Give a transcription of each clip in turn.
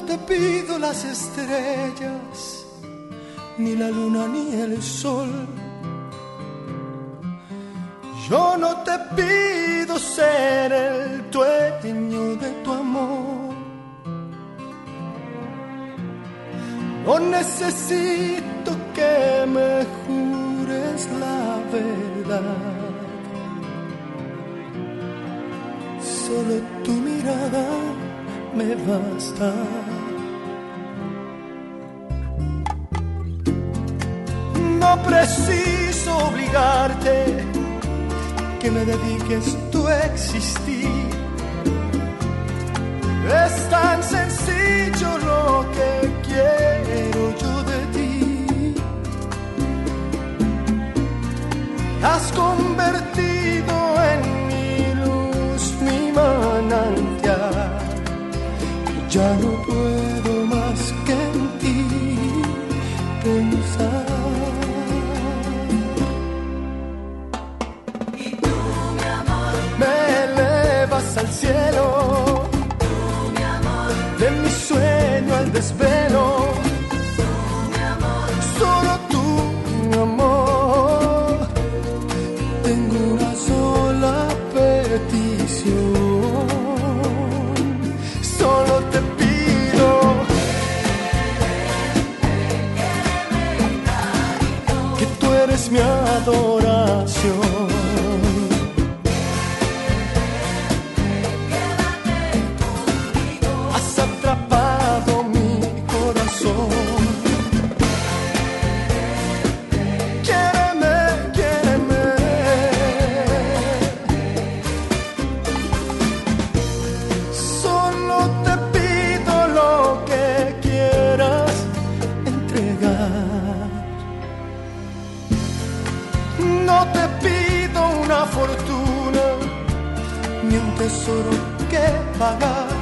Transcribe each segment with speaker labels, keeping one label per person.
Speaker 1: No te pido las estrellas, ni la luna ni el sol. Yo no te pido ser el dueño de tu amor. No necesito que me jures la verdad. Solo tu mirada me basta. No preciso obligarte que me dediques tu existir. Es tan sencillo lo que quiero yo de ti. Has convertido en mi luz, mi manantial. Y ya no puedo más que en ti pensar. me elevas al cielo. De mi sueño al desvelo. Tú eres tesoro que pagar.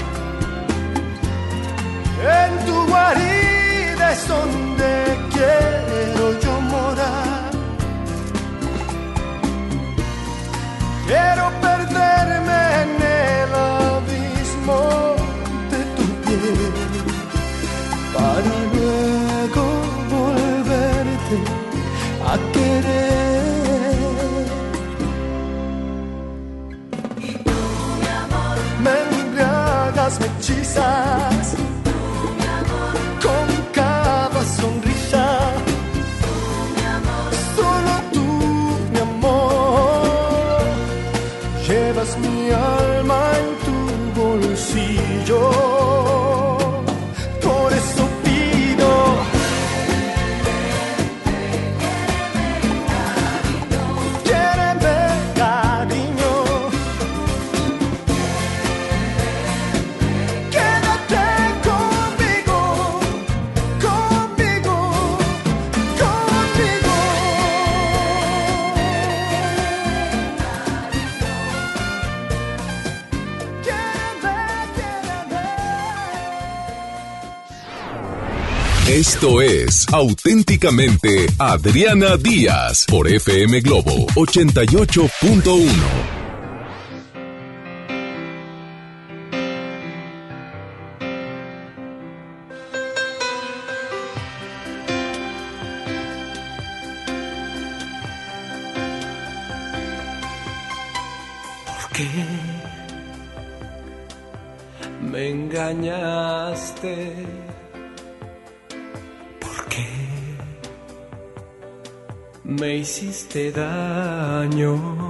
Speaker 1: En tu guarida es donde quiero yo morar. Quiero perderme en el abismo de tu piel para luego volverte a querer. Hechizas
Speaker 2: Esto es auténticamente Adriana Díaz por FM Globo 88.1.
Speaker 1: hiciste daño?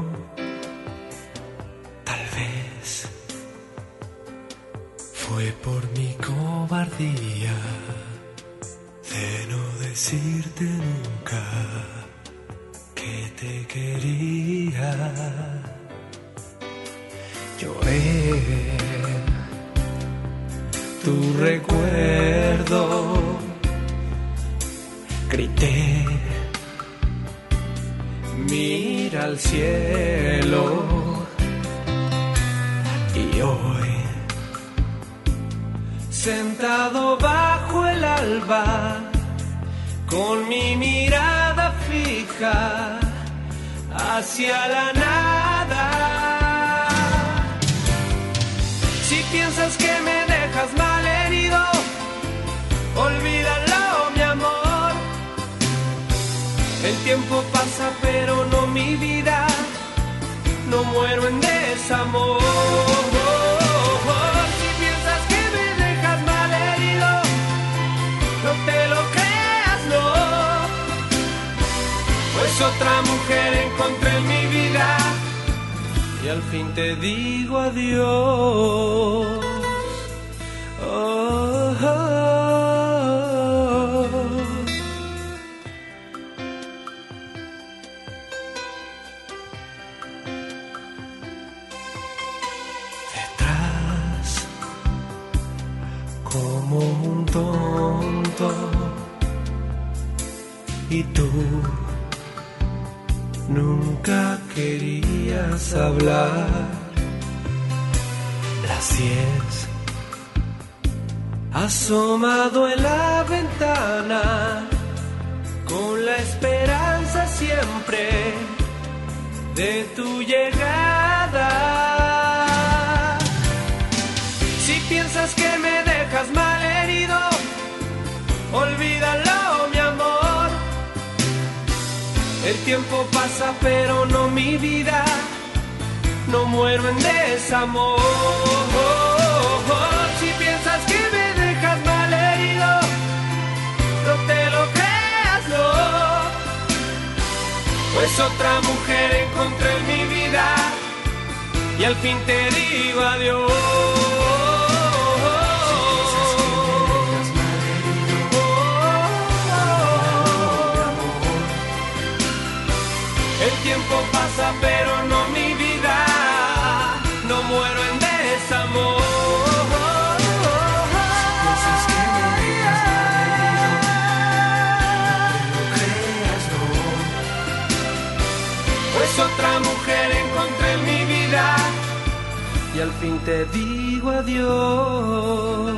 Speaker 3: Y al fin te digo adiós.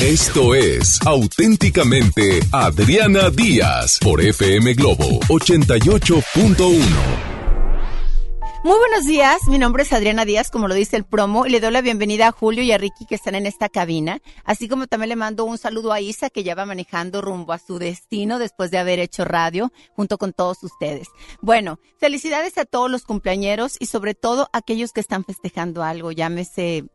Speaker 2: Esto es auténticamente Adriana Díaz por FM Globo 88.1.
Speaker 4: Muy buenos días, mi nombre es Adriana Díaz, como lo dice el promo, y le doy la bienvenida a Julio y a Ricky que están en esta cabina, así como también le mando un saludo a Isa que ya va manejando rumbo a su destino después de haber hecho radio junto con todos ustedes. Bueno, felicidades a todos los cumpleañeros y sobre todo a aquellos que están festejando algo, llámese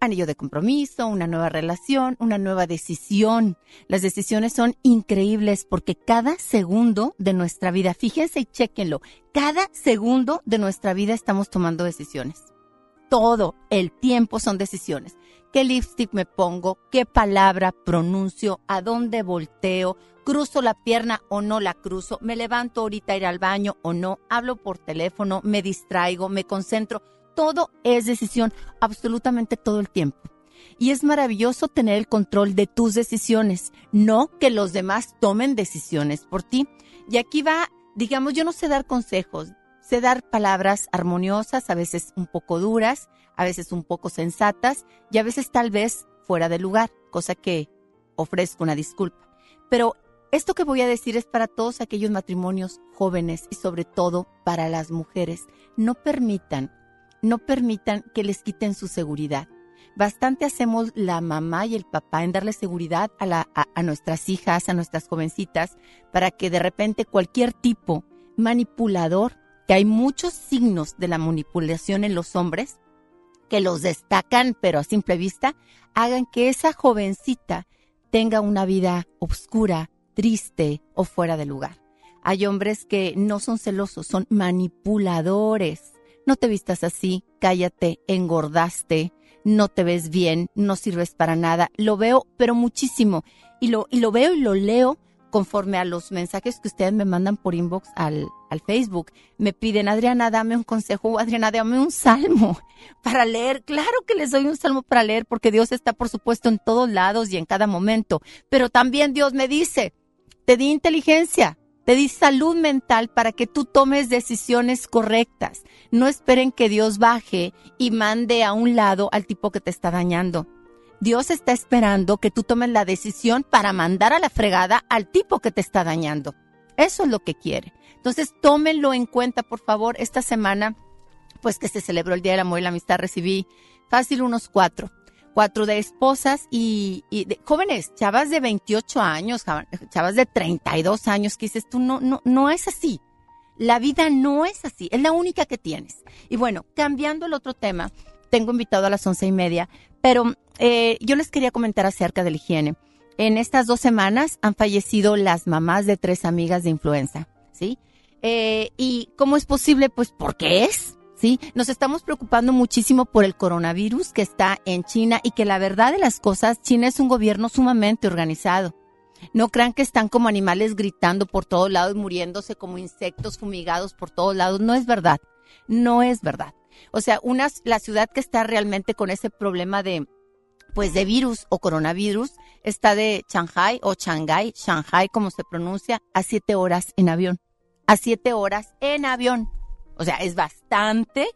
Speaker 4: anillo de compromiso, una nueva relación, una nueva decisión. Las decisiones son increíbles porque cada segundo de nuestra vida, fíjense y chequenlo, cada segundo de nuestra vida estamos tomando decisiones. Todo el tiempo son decisiones. ¿Qué lipstick me pongo? ¿Qué palabra pronuncio? ¿A dónde volteo? ¿Cruzo la pierna o no la cruzo? ¿Me levanto ahorita a ir al baño o no? ¿Hablo por teléfono? ¿Me distraigo? ¿Me concentro? Todo es decisión, absolutamente todo el tiempo. Y es maravilloso tener el control de tus decisiones, no que los demás tomen decisiones por ti. Y aquí va, digamos, yo no sé dar consejos, sé dar palabras armoniosas, a veces un poco duras, a veces un poco sensatas y a veces tal vez fuera de lugar, cosa que ofrezco una disculpa. Pero esto que voy a decir es para todos aquellos matrimonios jóvenes y sobre todo para las mujeres. No permitan no permitan que les quiten su seguridad. Bastante hacemos la mamá y el papá en darle seguridad a, la, a, nuestras hijas, a nuestras jovencitas, para que de repente cualquier tipo manipulador, que hay muchos signos de la manipulación en los hombres, que los destacan, pero a simple vista, hagan que esa jovencita tenga una vida oscura, triste o fuera de lugar. Hay hombres que no son celosos, son manipuladores no te vistas así, cállate, engordaste, no te ves bien, no sirves para nada. Lo veo, pero muchísimo. Y lo, y lo veo y lo leo conforme a los mensajes que ustedes me mandan por inbox al, al Facebook. Me piden, Adriana, dame un consejo, Adriana, dame un salmo para leer. Claro que les doy un salmo para leer porque Dios está, por supuesto, en todos lados y en cada momento. Pero también Dios me dice, te di inteligencia, te di salud mental para que tú tomes decisiones correctas. No esperen que Dios baje y mande a un lado al tipo que te está dañando. Dios está esperando que tú tomes la decisión para mandar a la fregada al tipo que te está dañando. Eso es lo que quiere. Entonces, tómenlo en cuenta, por favor. Esta semana, pues que se celebró el Día del Amor y la Amistad, recibí fácil unos cuatro. Cuatro de esposas y, de, jóvenes, chavas de 28 años, chavas de 32 años, que dices tú, no, no, no es así. La vida no es así, es la única que tienes. Y bueno, cambiando el otro tema, tengo invitado a las once y media, pero eh, yo les quería comentar acerca de la higiene. En estas dos semanas han fallecido las mamás de tres amigas de influenza, ¿sí? Eh, ¿Y cómo es posible? Pues porque es, ¿sí? Nos estamos preocupando muchísimo por el coronavirus que está en China y que la verdad de las cosas, China es un gobierno sumamente organizado. No crean que están como animales gritando por todos lados, muriéndose como insectos fumigados por todos lados. No es verdad. No es verdad. O sea, una, la ciudad que está realmente con ese problema de, pues de virus o coronavirus está de Shanghai o Shanghai, Shanghai como se pronuncia, a siete horas en avión. A siete horas en avión. O sea, es bastante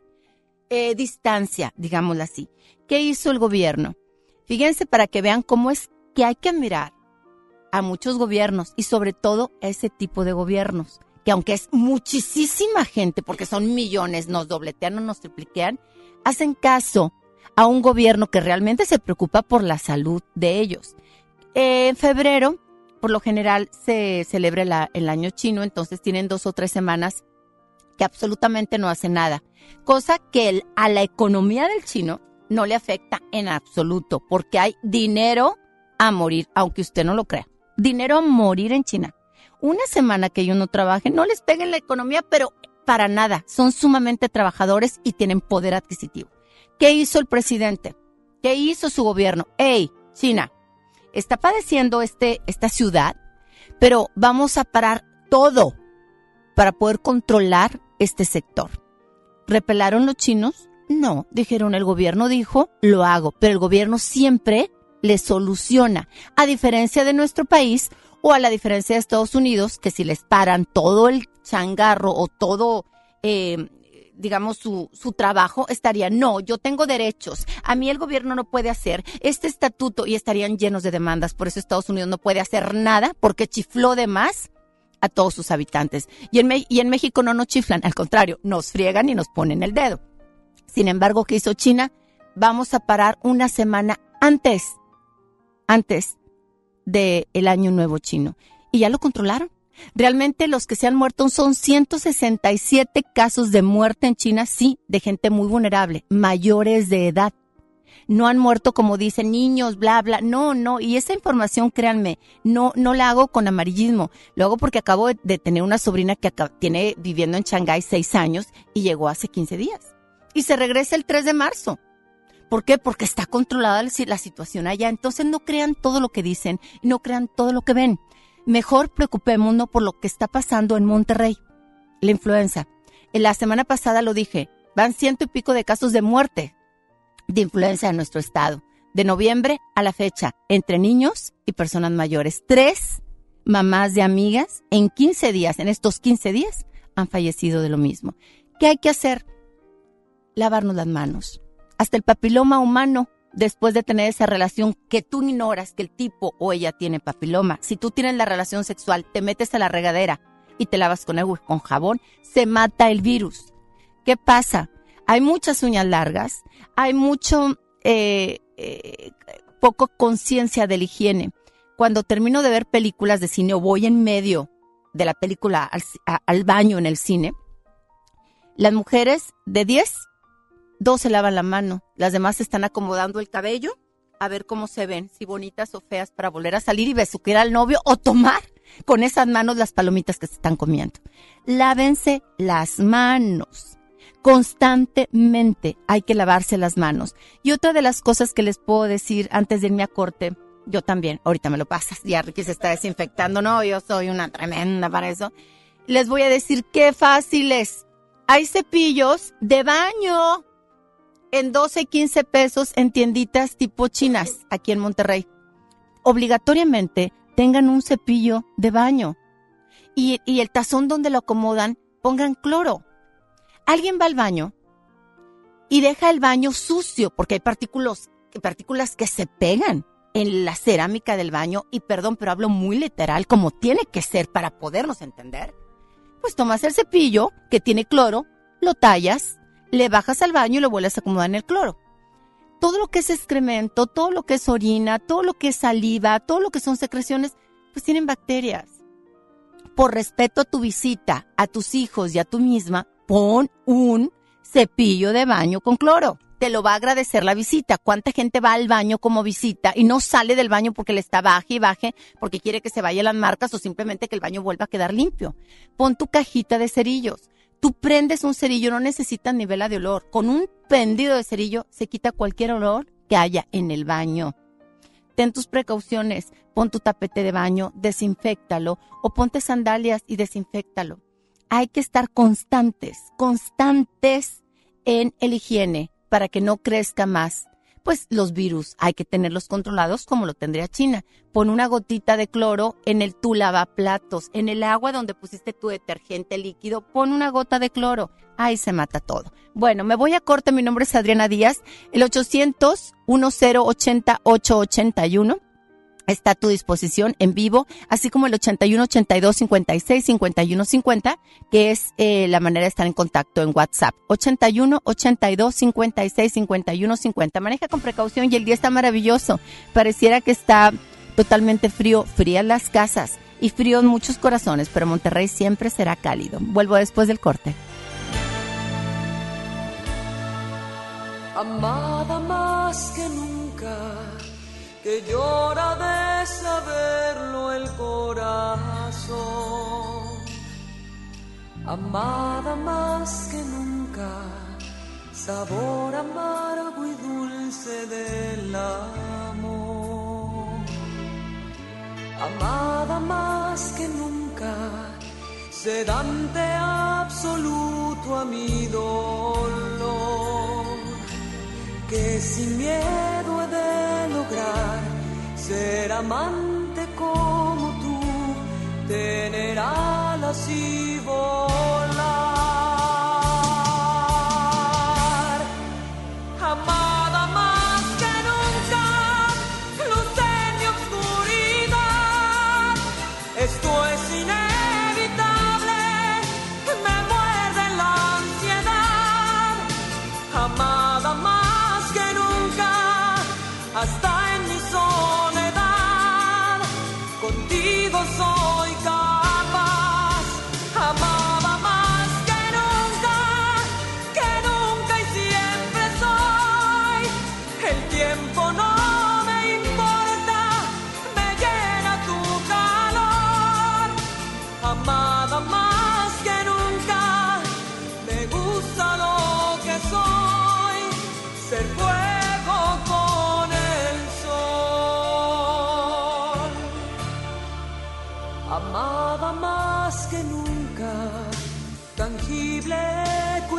Speaker 4: eh, distancia, digámoslo así. ¿Qué hizo el gobierno? Fíjense para que vean cómo es que hay que admirar a muchos gobiernos y sobre todo a ese tipo de gobiernos que aunque es muchísima gente, porque son millones, nos dobletean o nos tripliquean, hacen caso a un gobierno que realmente se preocupa por la salud de ellos. En febrero, por lo general, se celebra el año chino, entonces tienen dos o tres semanas que absolutamente no hacen nada, cosa que a la economía del chino no le afecta en absoluto, porque hay dinero a morir, aunque usted no lo crea. Dinero a morir en China una semana que ellos no trabajen, no les peguen la economía, pero para nada. Son sumamente trabajadores y tienen poder adquisitivo. ¿Qué hizo el presidente? ¿Qué hizo su gobierno? Hey, China, está padeciendo este, esta ciudad, pero vamos a parar todo para poder controlar este sector. ¿Repelaron los chinos? No, dijeron el gobierno dijo, lo hago, pero el gobierno siempre le soluciona. A diferencia de nuestro país, o a la diferencia de Estados Unidos, que si les paran todo el changarro o todo, eh, digamos, su, su trabajo, estaría, no, yo tengo derechos, a mí el gobierno no puede hacer este estatuto y estarían llenos de demandas. Por eso Estados Unidos no puede hacer nada porque chifló de más a todos sus habitantes. Y en, y en México no nos chiflan, al contrario, nos friegan y nos ponen el dedo. Sin embargo, ¿qué hizo China? Vamos a parar una semana antes, antes del el año nuevo chino. Y ya lo controlaron. Realmente los que se han muerto son 167 casos de muerte en China, sí, de gente muy vulnerable, mayores de edad. No han muerto como dicen niños, bla, bla. No, no. Y esa información, créanme, no, no la hago con amarillismo. Lo hago porque acabo de tener una sobrina que tiene viviendo en Shanghái seis años y llegó hace 15 días. Y se regresa el 3 de marzo. ¿Por qué? Porque está controlada la situación allá. Entonces no crean todo lo que dicen no crean todo lo que ven. Mejor preocupémonos por lo que está pasando en Monterrey. La influenza. En la semana pasada lo dije, van ciento y pico de casos de muerte de influenza en nuestro estado. De noviembre a la fecha, entre niños y personas mayores. Tres mamás de amigas en 15 días, en estos 15 días, han fallecido de lo mismo. ¿Qué hay que hacer? Lavarnos las manos hasta el papiloma humano después de tener esa relación que tú ignoras que el tipo o ella tiene papiloma. Si tú tienes la relación sexual, te metes a la regadera y te lavas con agua con jabón, se mata el virus. ¿Qué pasa? Hay muchas uñas largas, hay mucho eh, eh, poco conciencia de la higiene. Cuando termino de ver películas de cine o voy en medio de la película al, baño en el cine, las mujeres de 10 Dos se lavan la mano, las demás se están acomodando el cabello a ver cómo se ven, si bonitas o feas, para volver a salir y besuquear al novio o tomar con esas manos las palomitas que se están comiendo. Lávense las manos. Constantemente hay que lavarse las manos. Y otra de las cosas que les puedo decir antes de irme a corte Yo también. Ahorita me lo pasas. Ya Ricky se está desinfectando. No, yo soy una tremenda para eso. Les voy a decir qué fácil es. Hay cepillos de baño en 12, 15 pesos en tienditas tipo chinas aquí en Monterrey. Obligatoriamente tengan un cepillo de baño. Y, y el tazón donde lo acomodan, pongan cloro. Alguien va al baño y deja el baño sucio porque hay partículas, partículas que se pegan en la cerámica del baño y perdón, pero hablo muy literal como tiene que ser para podernos entender. Pues tomas el cepillo que tiene cloro, lo tallas, le bajas al baño y lo vuelves a acomodar en el cloro. Todo lo que es excremento, todo lo que es orina, todo lo que es saliva, todo lo que son secreciones, pues tienen bacterias. Por respeto a tu visita, a tus hijos y a tú misma, pon un cepillo de baño con cloro. Te lo va a agradecer la visita. ¿Cuánta gente va al baño como visita y no sale del baño porque le está baje y baje, porque quiere que se vaya las marcas o simplemente que el baño vuelva a quedar limpio? Pon tu cajita de cerillos. Tú prendes un cerillo, no necesitas ni vela de olor. Con un prendido de cerillo se quita cualquier olor que haya en el baño. Ten tus precauciones, pon tu tapete de baño, desinfectalo o ponte sandalias y desinfectalo. Hay que estar constantes, constantes en el higiene para que no crezca más pues los virus hay que tenerlos controlados como lo tendría China. Pon una gotita de cloro en el tu lavaplatos, en el agua donde pusiste tu detergente líquido, pon una gota de cloro. Ahí se mata todo. Bueno, me voy a corte. Mi nombre es Adriana Díaz. El 800 1080 881 está a tu disposición en vivo, así como el 81 82 56 51 50, que es eh, la manera de estar en contacto en WhatsApp. 81 82 56 51 50. Maneja con precaución y el día está maravilloso. Pareciera que está totalmente frío, frías las casas y frío en muchos corazones, pero Monterrey siempre será cálido. Vuelvo después del corte.
Speaker 3: Amada más que nunca que llora de saberlo el corazón, amada más que nunca, sabor amargo y dulce del amor, amada más que nunca, sedante absoluto a mi dolor, que sin miedo he de lograr ser amante como tú, tener alas y volar.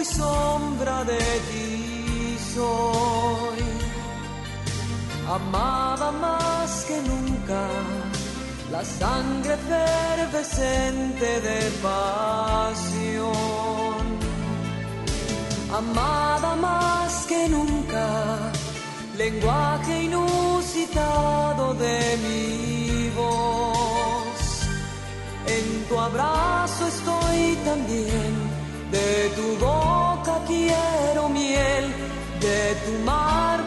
Speaker 3: Y sombra de ti soy. Amada más que nunca, la sangre efervescente de pasión. Amada más que nunca, lenguaje inusitado de mi voz. En tu abrazo estoy también, de tu boca quiero miel, de tu mar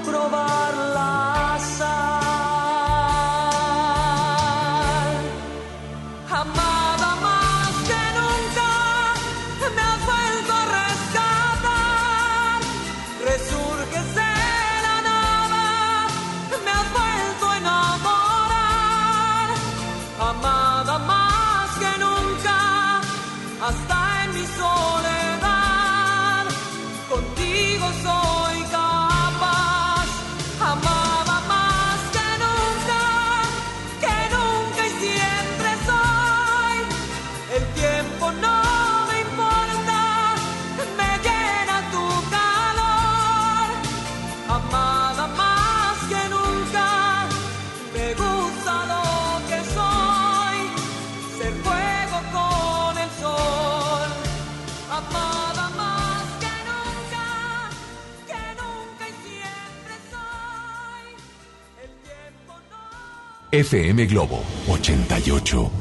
Speaker 5: FM Globo 88.1.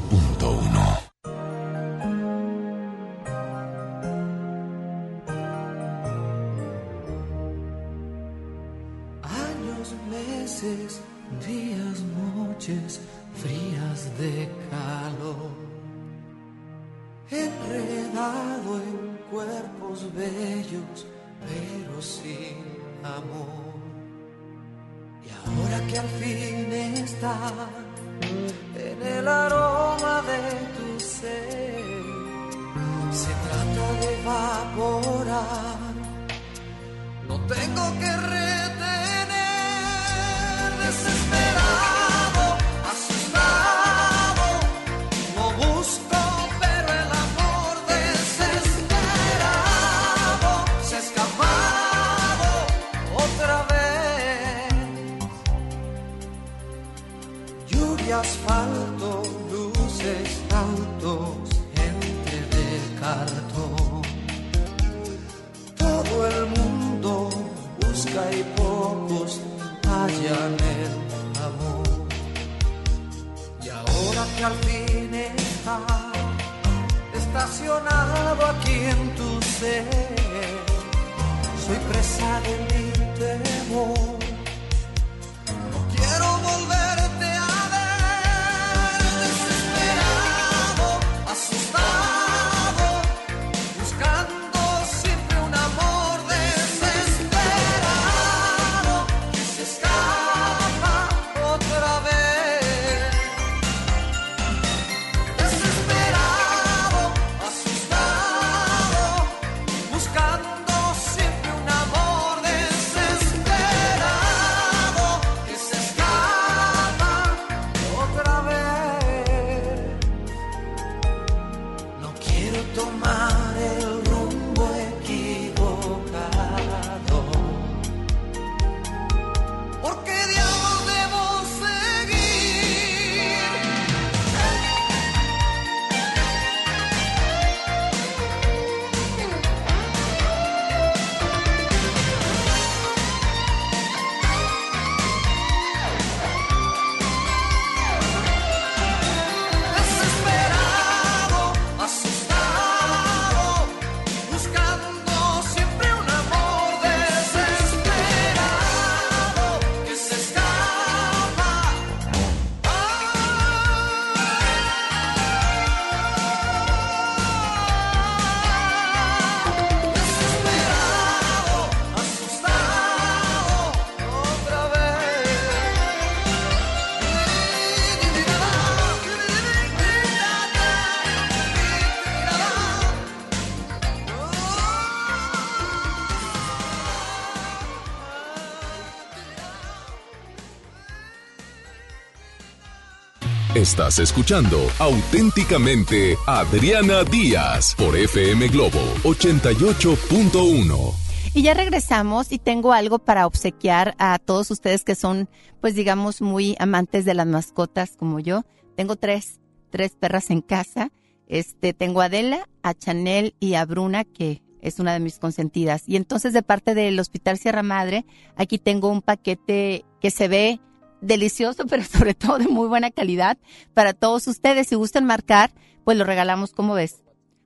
Speaker 5: Estás escuchando auténticamente Adriana Díaz por FM Globo 88.1.
Speaker 4: Y ya regresamos y tengo algo para obsequiar a todos ustedes que son, pues digamos, muy amantes de las mascotas como yo. Tengo tres, tres perras en casa. Este, tengo a Adela, a Chanel y a Bruna, que es una de mis consentidas. Y entonces de parte del Hospital Sierra Madre, aquí tengo un paquete que se ve delicioso, pero sobre todo de muy buena calidad para todos ustedes. Si gustan marcar, pues lo regalamos, como ves?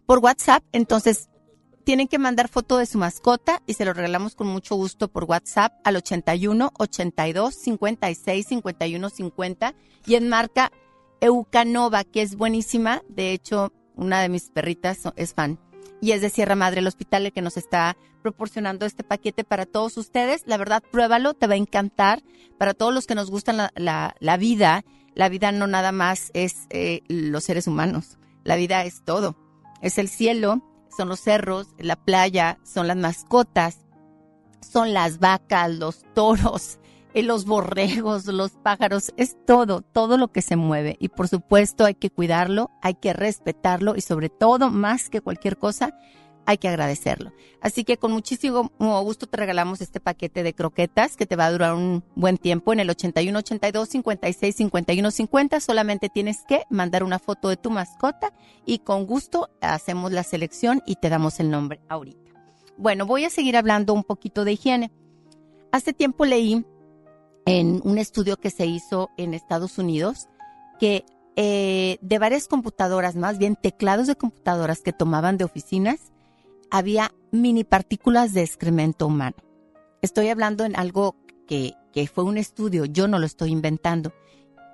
Speaker 4: Por WhatsApp, entonces tienen que mandar foto de su mascota y se lo regalamos con mucho gusto por WhatsApp al 81 82 56 51 50 y en marca Eucanova, que es buenísima. De hecho, una de mis perritas es fan y es de Sierra Madre, el hospital el que nos está proporcionando este paquete para todos ustedes. La verdad, pruébalo, te va a encantar. Para todos los que nos gustan la, la- vida, la vida no nada más es eh, los seres humanos, la vida es todo. Es el cielo, son los cerros, la playa, son las mascotas, son las vacas, los toros, los borregos, los pájaros, es todo, todo lo que se mueve. Y por supuesto hay que cuidarlo, hay que respetarlo y sobre todo, más que cualquier cosa, hay que agradecerlo. Así que con muchísimo gusto te regalamos este paquete de croquetas que te va a durar un buen tiempo en el 81 82 56 51 50. Solamente tienes que mandar una foto de tu mascota y con gusto hacemos la selección y te damos el nombre ahorita. Bueno, voy a seguir hablando un poquito de higiene. Hace tiempo leí en un estudio que se hizo en Estados Unidos que eh, de varias computadoras, más bien teclados de computadoras que tomaban de oficinas, había mini partículas de excremento humano. Estoy hablando en algo que, que fue un estudio, yo no lo estoy inventando.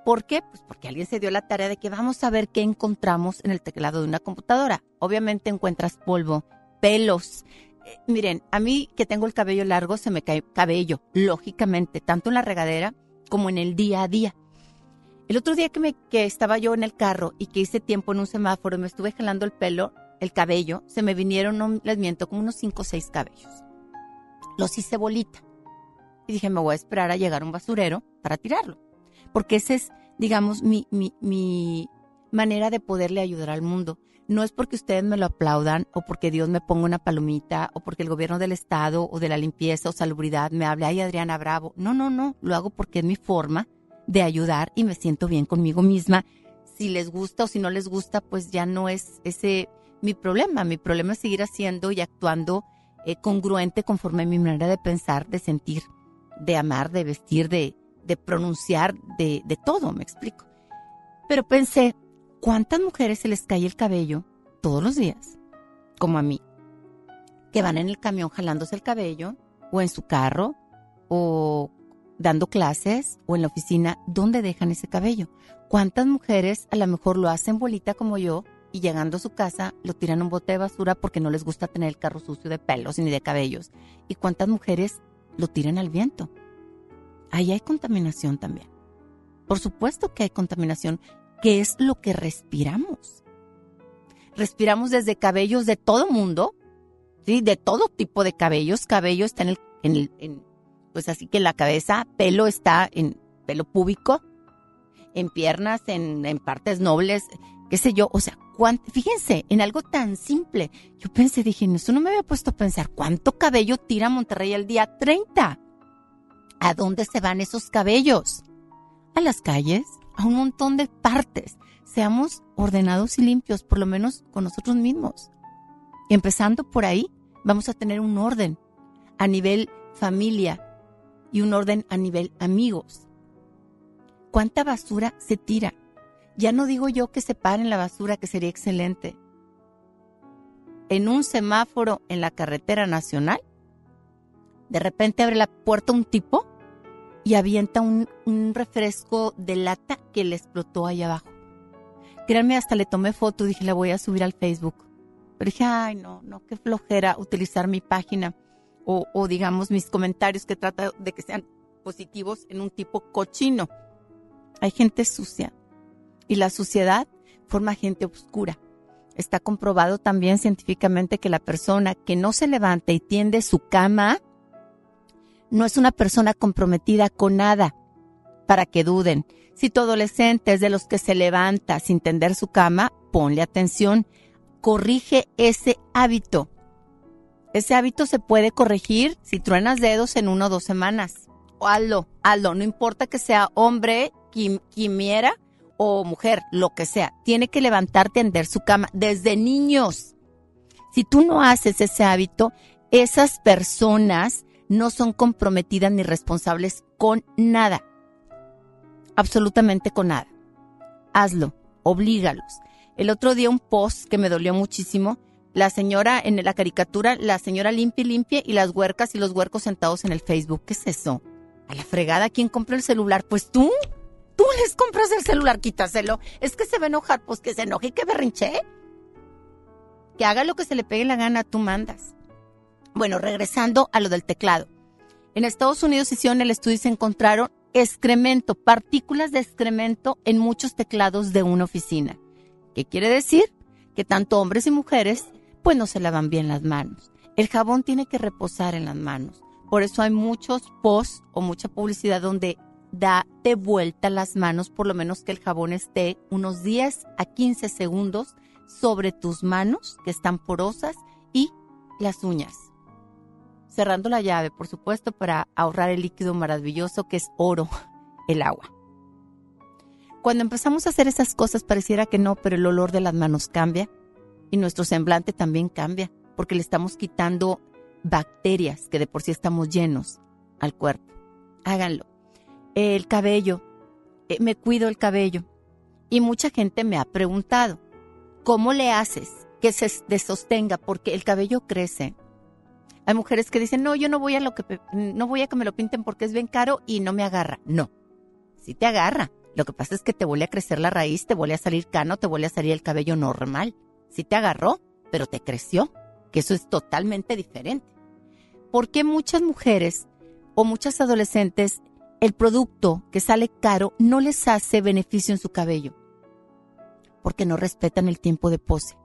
Speaker 4: ¿Por qué? Pues porque alguien se dio la tarea de que vamos a ver qué encontramos en el teclado de una computadora. Obviamente encuentras polvo, pelos. Miren, a mí que tengo el cabello largo se me cae cabello, lógicamente, tanto en la regadera como en el día a día. El otro día que, me, que estaba yo en el carro y que hice tiempo en un semáforo y me estuve jalando el pelo, el cabello, se me vinieron, no les miento, como unos 5 o 6 cabellos. Los hice bolita. Y dije, me voy a esperar a llegar a un basurero para tirarlo. Porque esa es, digamos, mi, mi, mi manera de poderle ayudar al mundo. No es porque ustedes me lo aplaudan o porque Dios me ponga una palomita o porque el gobierno del estado o de la limpieza o salubridad me hable, ay Adriana Bravo. No, no, no, lo hago porque es mi forma de ayudar y me siento bien conmigo misma. Si les gusta o si no les gusta, pues ya no es ese mi problema. Mi problema es seguir haciendo y actuando eh, congruente conforme a mi manera de pensar, de sentir, de amar, de vestir, de, pronunciar, de todo, me explico. Pero pensé, ¿cuántas mujeres se les cae el cabello todos los días? Como a mí, que van en el camión jalándose el cabello, o en su carro, o dando clases, o en la oficina, ¿dónde dejan ese cabello? ¿Cuántas mujeres a lo mejor lo hacen bolita como yo y llegando a su casa lo tiran en un bote de basura porque no les gusta tener el carro sucio de pelos ni de cabellos. ¿Y cuántas mujeres lo tiran al viento? Ahí hay contaminación también. Por supuesto que hay contaminación, que es lo que respiramos. Respiramos desde cabellos de todo mundo, ¿sí? de todo tipo de cabellos. Cabello está en el, en el en, pues así que la cabeza, pelo está en pelo púbico, en piernas, en, en partes nobles, qué sé yo, o sea, fíjense, en algo tan simple. Yo pensé, dije, eso no me había puesto a pensar, ¿cuánto cabello tira Monterrey al día? 30. ¿A dónde se van esos cabellos? A las calles, a un montón de partes. Seamos ordenados y limpios, por lo menos con nosotros mismos. Y empezando por ahí, vamos a tener un orden a nivel familia y un orden a nivel amigos. ¿Cuánta basura se tira? Ya no digo yo que separen la basura, que sería excelente. En un semáforo en la carretera nacional, de repente abre la puerta un tipo y avienta un, refresco de lata que le explotó ahí abajo. Créanme, hasta le tomé foto, dije, la voy a subir al Facebook. Pero dije, ay, no, no, qué flojera utilizar mi página o, o digamos mis comentarios que trata de que sean positivos en un tipo cochino. Hay gente sucia, y la suciedad forma gente oscura. Está comprobado también científicamente que la persona que no se levanta y tiende su cama no es una persona comprometida con nada. Para que duden, si tu adolescente es de los que se levanta sin tender su cama, ponle atención, corrige ese hábito. Ese hábito se puede corregir si truenas dedos en una o dos semanas. O hazlo, hazlo, no importa que sea hombre, quimiera o mujer, lo que sea, tiene que levantarte a tender su cama desde niños. Si tú no haces ese hábito, esas personas no son comprometidas ni responsables con nada. Absolutamente con nada. Hazlo, oblígalos. El otro día un post que me dolió muchísimo, la señora en la caricatura, la señora limpia y limpia y las huercas y los huercos sentados en el Facebook. ¿Qué es eso? A la fregada, ¿quién compró el celular? Pues tú. Tú les compras el celular, quítaselo. Es que se va a enojar, pues que se enoje y que berrinche. Que haga lo que se le pegue la gana, tú mandas. Bueno, regresando a lo del teclado. En Estados Unidos hicieron el estudio y se encontraron excremento, partículas de excremento en muchos teclados de una oficina. ¿Qué quiere decir? Que tanto hombres y mujeres pues no se lavan bien las manos. El jabón tiene que reposar en las manos. Por eso hay muchos posts o mucha publicidad donde de vuelta las manos, por lo menos que el jabón esté unos 10 a 15 segundos sobre tus manos, que están porosas, y las uñas. Cerrando la llave, por supuesto, para ahorrar el líquido maravilloso que es oro, el agua. Cuando empezamos a hacer esas cosas pareciera que no, pero el olor de las manos cambia y nuestro semblante también cambia, porque le estamos quitando bacterias que de por sí estamos llenos al cuerpo. Háganlo el cabello, eh, me cuido el cabello. Y mucha gente me ha preguntado, ¿cómo le haces que se sostenga? Porque el cabello crece. Hay mujeres que dicen, no, yo no voy a lo que no voy a que me lo pinten porque es bien caro y no me agarra. No, sí te agarra. Lo que pasa es que te vuelve a crecer la raíz, te vuelve a salir cano, te vuelve a salir el cabello normal. Sí te agarró, pero te creció, que eso es totalmente diferente. ¿Por qué muchas mujeres o muchas adolescentes el producto que sale caro no les hace beneficio en su cabello? Porque no respetan el tiempo de pose.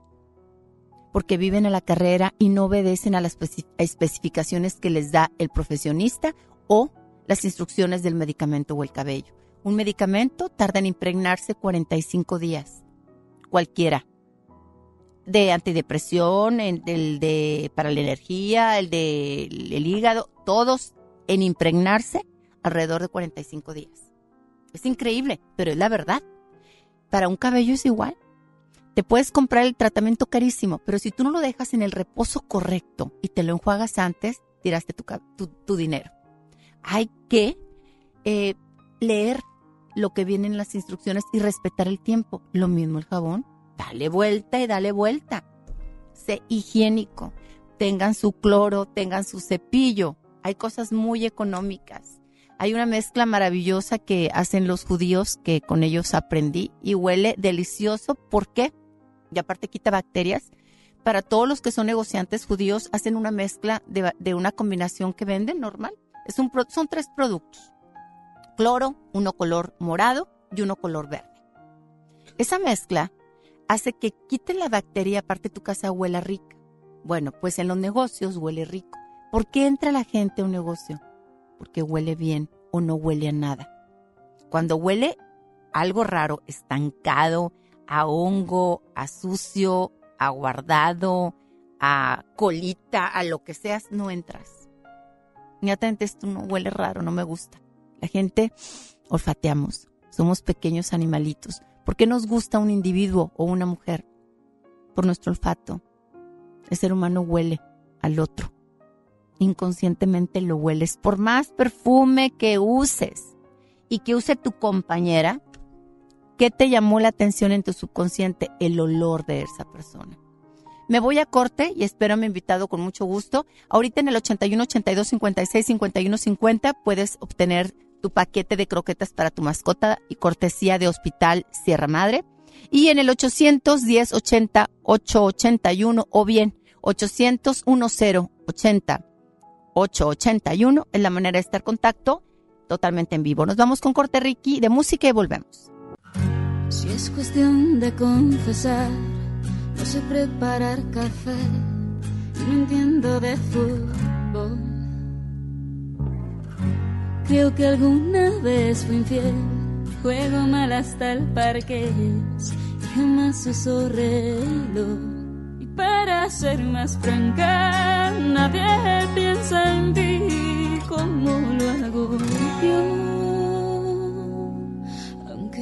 Speaker 4: Porque viven a la carrera y no obedecen a las especificaciones que les da el profesionista o las instrucciones del medicamento o el cabello. Un medicamento tarda en impregnarse 45 días. Cualquiera de antidepresión, el de para la energía, el de el hígado, todos en impregnarse alrededor de 45 días. Es increíble, pero es la verdad. Para un cabello es igual. Te puedes comprar el tratamiento carísimo, pero si tú no lo dejas en el reposo correcto y te lo enjuagas antes, tiraste tu, dinero. Hay que eh, leer lo que viene en las instrucciones y respetar el tiempo. Lo mismo el jabón dale vuelta y dale vuelta. Sé higiénico. Tengan su cloro, tengan su cepillo. Hay cosas muy económicas. Hay una mezcla maravillosa que hacen los judíos que con ellos aprendí y huele delicioso. ¿Por qué? Y aparte quita bacterias. Para todos los que son negociantes judíos hacen una mezcla de, una combinación que venden normal. Es un, son tres productos. Cloro, uno color morado y uno color verde. Esa mezcla hace que quite la bacteria, aparte tu casa huela rica. Bueno, pues en los negocios huele rico. ¿Por qué entra la gente a un negocio? Porque huele bien o no huele a nada. Cuando huele algo raro, estancado, a hongo, a sucio, a guardado, a colita, a lo que seas, no entras. Inmediatamente esto no huele raro, no me gusta. La gente olfateamos, somos pequeños animalitos. ¿Por qué nos gusta un individuo o una mujer? Por nuestro olfato. El ser humano huele al otro. Inconscientemente lo hueles. Por más perfume que uses y que use tu compañera, ¿qué te llamó la atención en tu subconsciente? El olor de esa persona. Me voy a corte y espero a mi invitado con mucho gusto. Ahorita en el 81 82 56 51 50 puedes obtener tu paquete de croquetas para tu mascota y cortesía de Hospital Sierra Madre. Y en el 810 80 881 o bien 800 10 80 881 es la manera de estar en contacto totalmente en vivo. Nos vamos con corte Ricky de música y volvemos.
Speaker 6: Si es cuestión de confesar, no sé preparar café, no entiendo de fútbol Creo que alguna vez fui infiel, juego mal hasta el parque y jamás uso reloj. Y para ser más franca,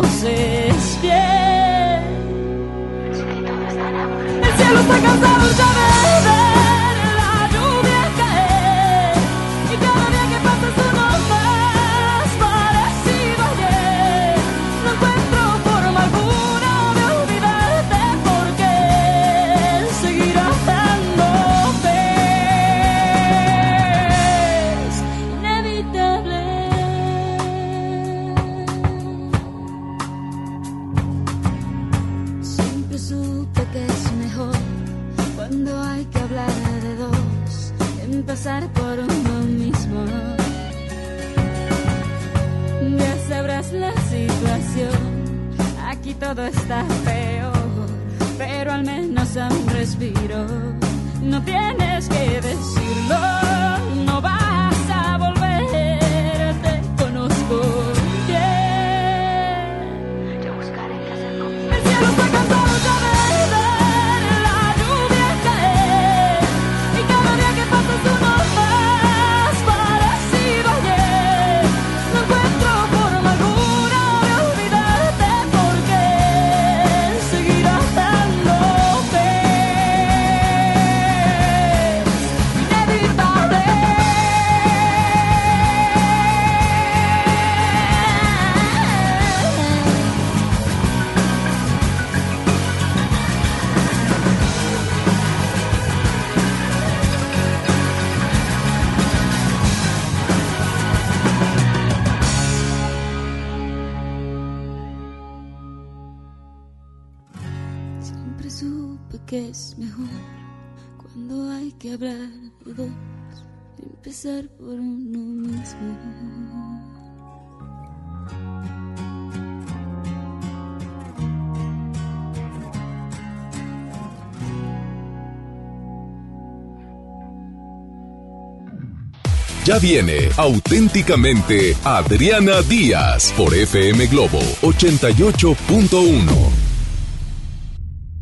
Speaker 6: conoces bien. El cielo está cansado, ya debes. Pasar por uno mismo. Ya sabrás la situación, aquí todo está peor, pero al menos a un respiro. No tienes que decirlo, no vas empezar por uno mismo.
Speaker 2: Ya viene auténticamente Adriana Díaz por FM Globo 88.1.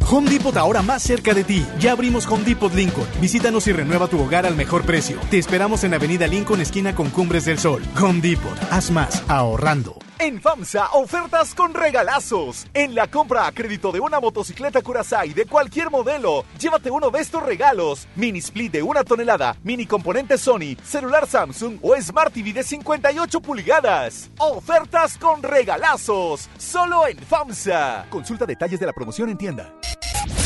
Speaker 7: Home Depot ahora más cerca de ti. Ya abrimos Home Depot Lincoln. Visítanos y renueva tu hogar al mejor precio. Te esperamos en Avenida Lincoln, esquina con Cumbres del Sol. Home Depot. Haz más ahorrando.
Speaker 8: En FAMSA, ofertas con regalazos. En la compra a crédito de una motocicleta Curaçao de cualquier modelo, llévate uno de estos regalos. Mini split de una tonelada, mini componente Sony, celular Samsung o Smart TV de 58 pulgadas. Ofertas con regalazos. Solo en FAMSA. Consulta detalles de la promoción en tienda.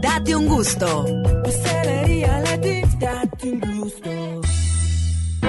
Speaker 9: date un gusto.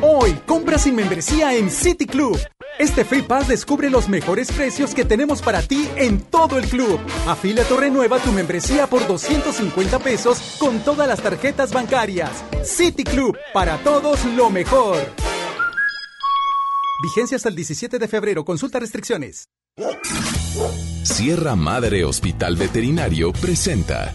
Speaker 7: Hoy, compra sin membresía en City Club. Este Free Pass descubre los mejores precios que tenemos para ti en todo el club. Afíliate o renueva tu membresía por 250 pesos con todas las tarjetas bancarias. City Club, para todos lo mejor. Vigencia hasta el 17 de febrero. Consulta restricciones.
Speaker 2: Sierra Madre Hospital Veterinario presenta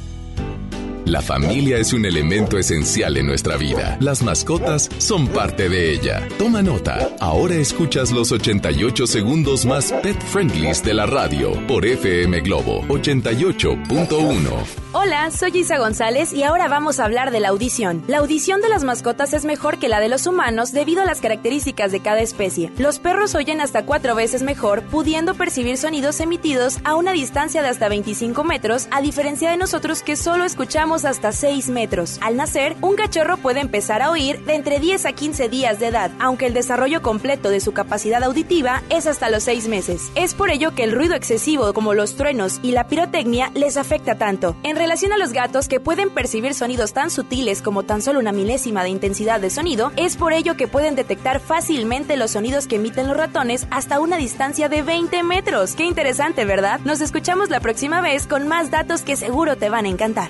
Speaker 2: la familia es un elemento esencial en nuestra vida. Las mascotas son parte de ella. Toma nota. Ahora escuchas los 88 segundos más pet friendlies de la radio por FM Globo 88.1.
Speaker 10: Hola, soy Isa González y ahora vamos a hablar de la audición. La audición de las mascotas es mejor que la de los humanos debido a las características de cada especie. Los perros oyen hasta cuatro veces mejor, pudiendo percibir sonidos emitidos a una distancia de hasta 25 metros, a diferencia de nosotros que solo escuchamos hasta 6 metros. Al nacer, un cachorro puede empezar a oír de entre 10 a 15 días de edad, aunque el desarrollo completo de su capacidad auditiva es hasta los 6 meses. Es por ello que el ruido excesivo como los truenos y la pirotecnia les afecta tanto. En relación a los gatos que pueden percibir sonidos tan sutiles como tan solo una milésima de intensidad de sonido, es por ello que pueden detectar fácilmente los sonidos que emiten los ratones hasta una distancia de 20 metros. Qué interesante, ¿verdad? Nos escuchamos la próxima vez con más datos que seguro te van a encantar.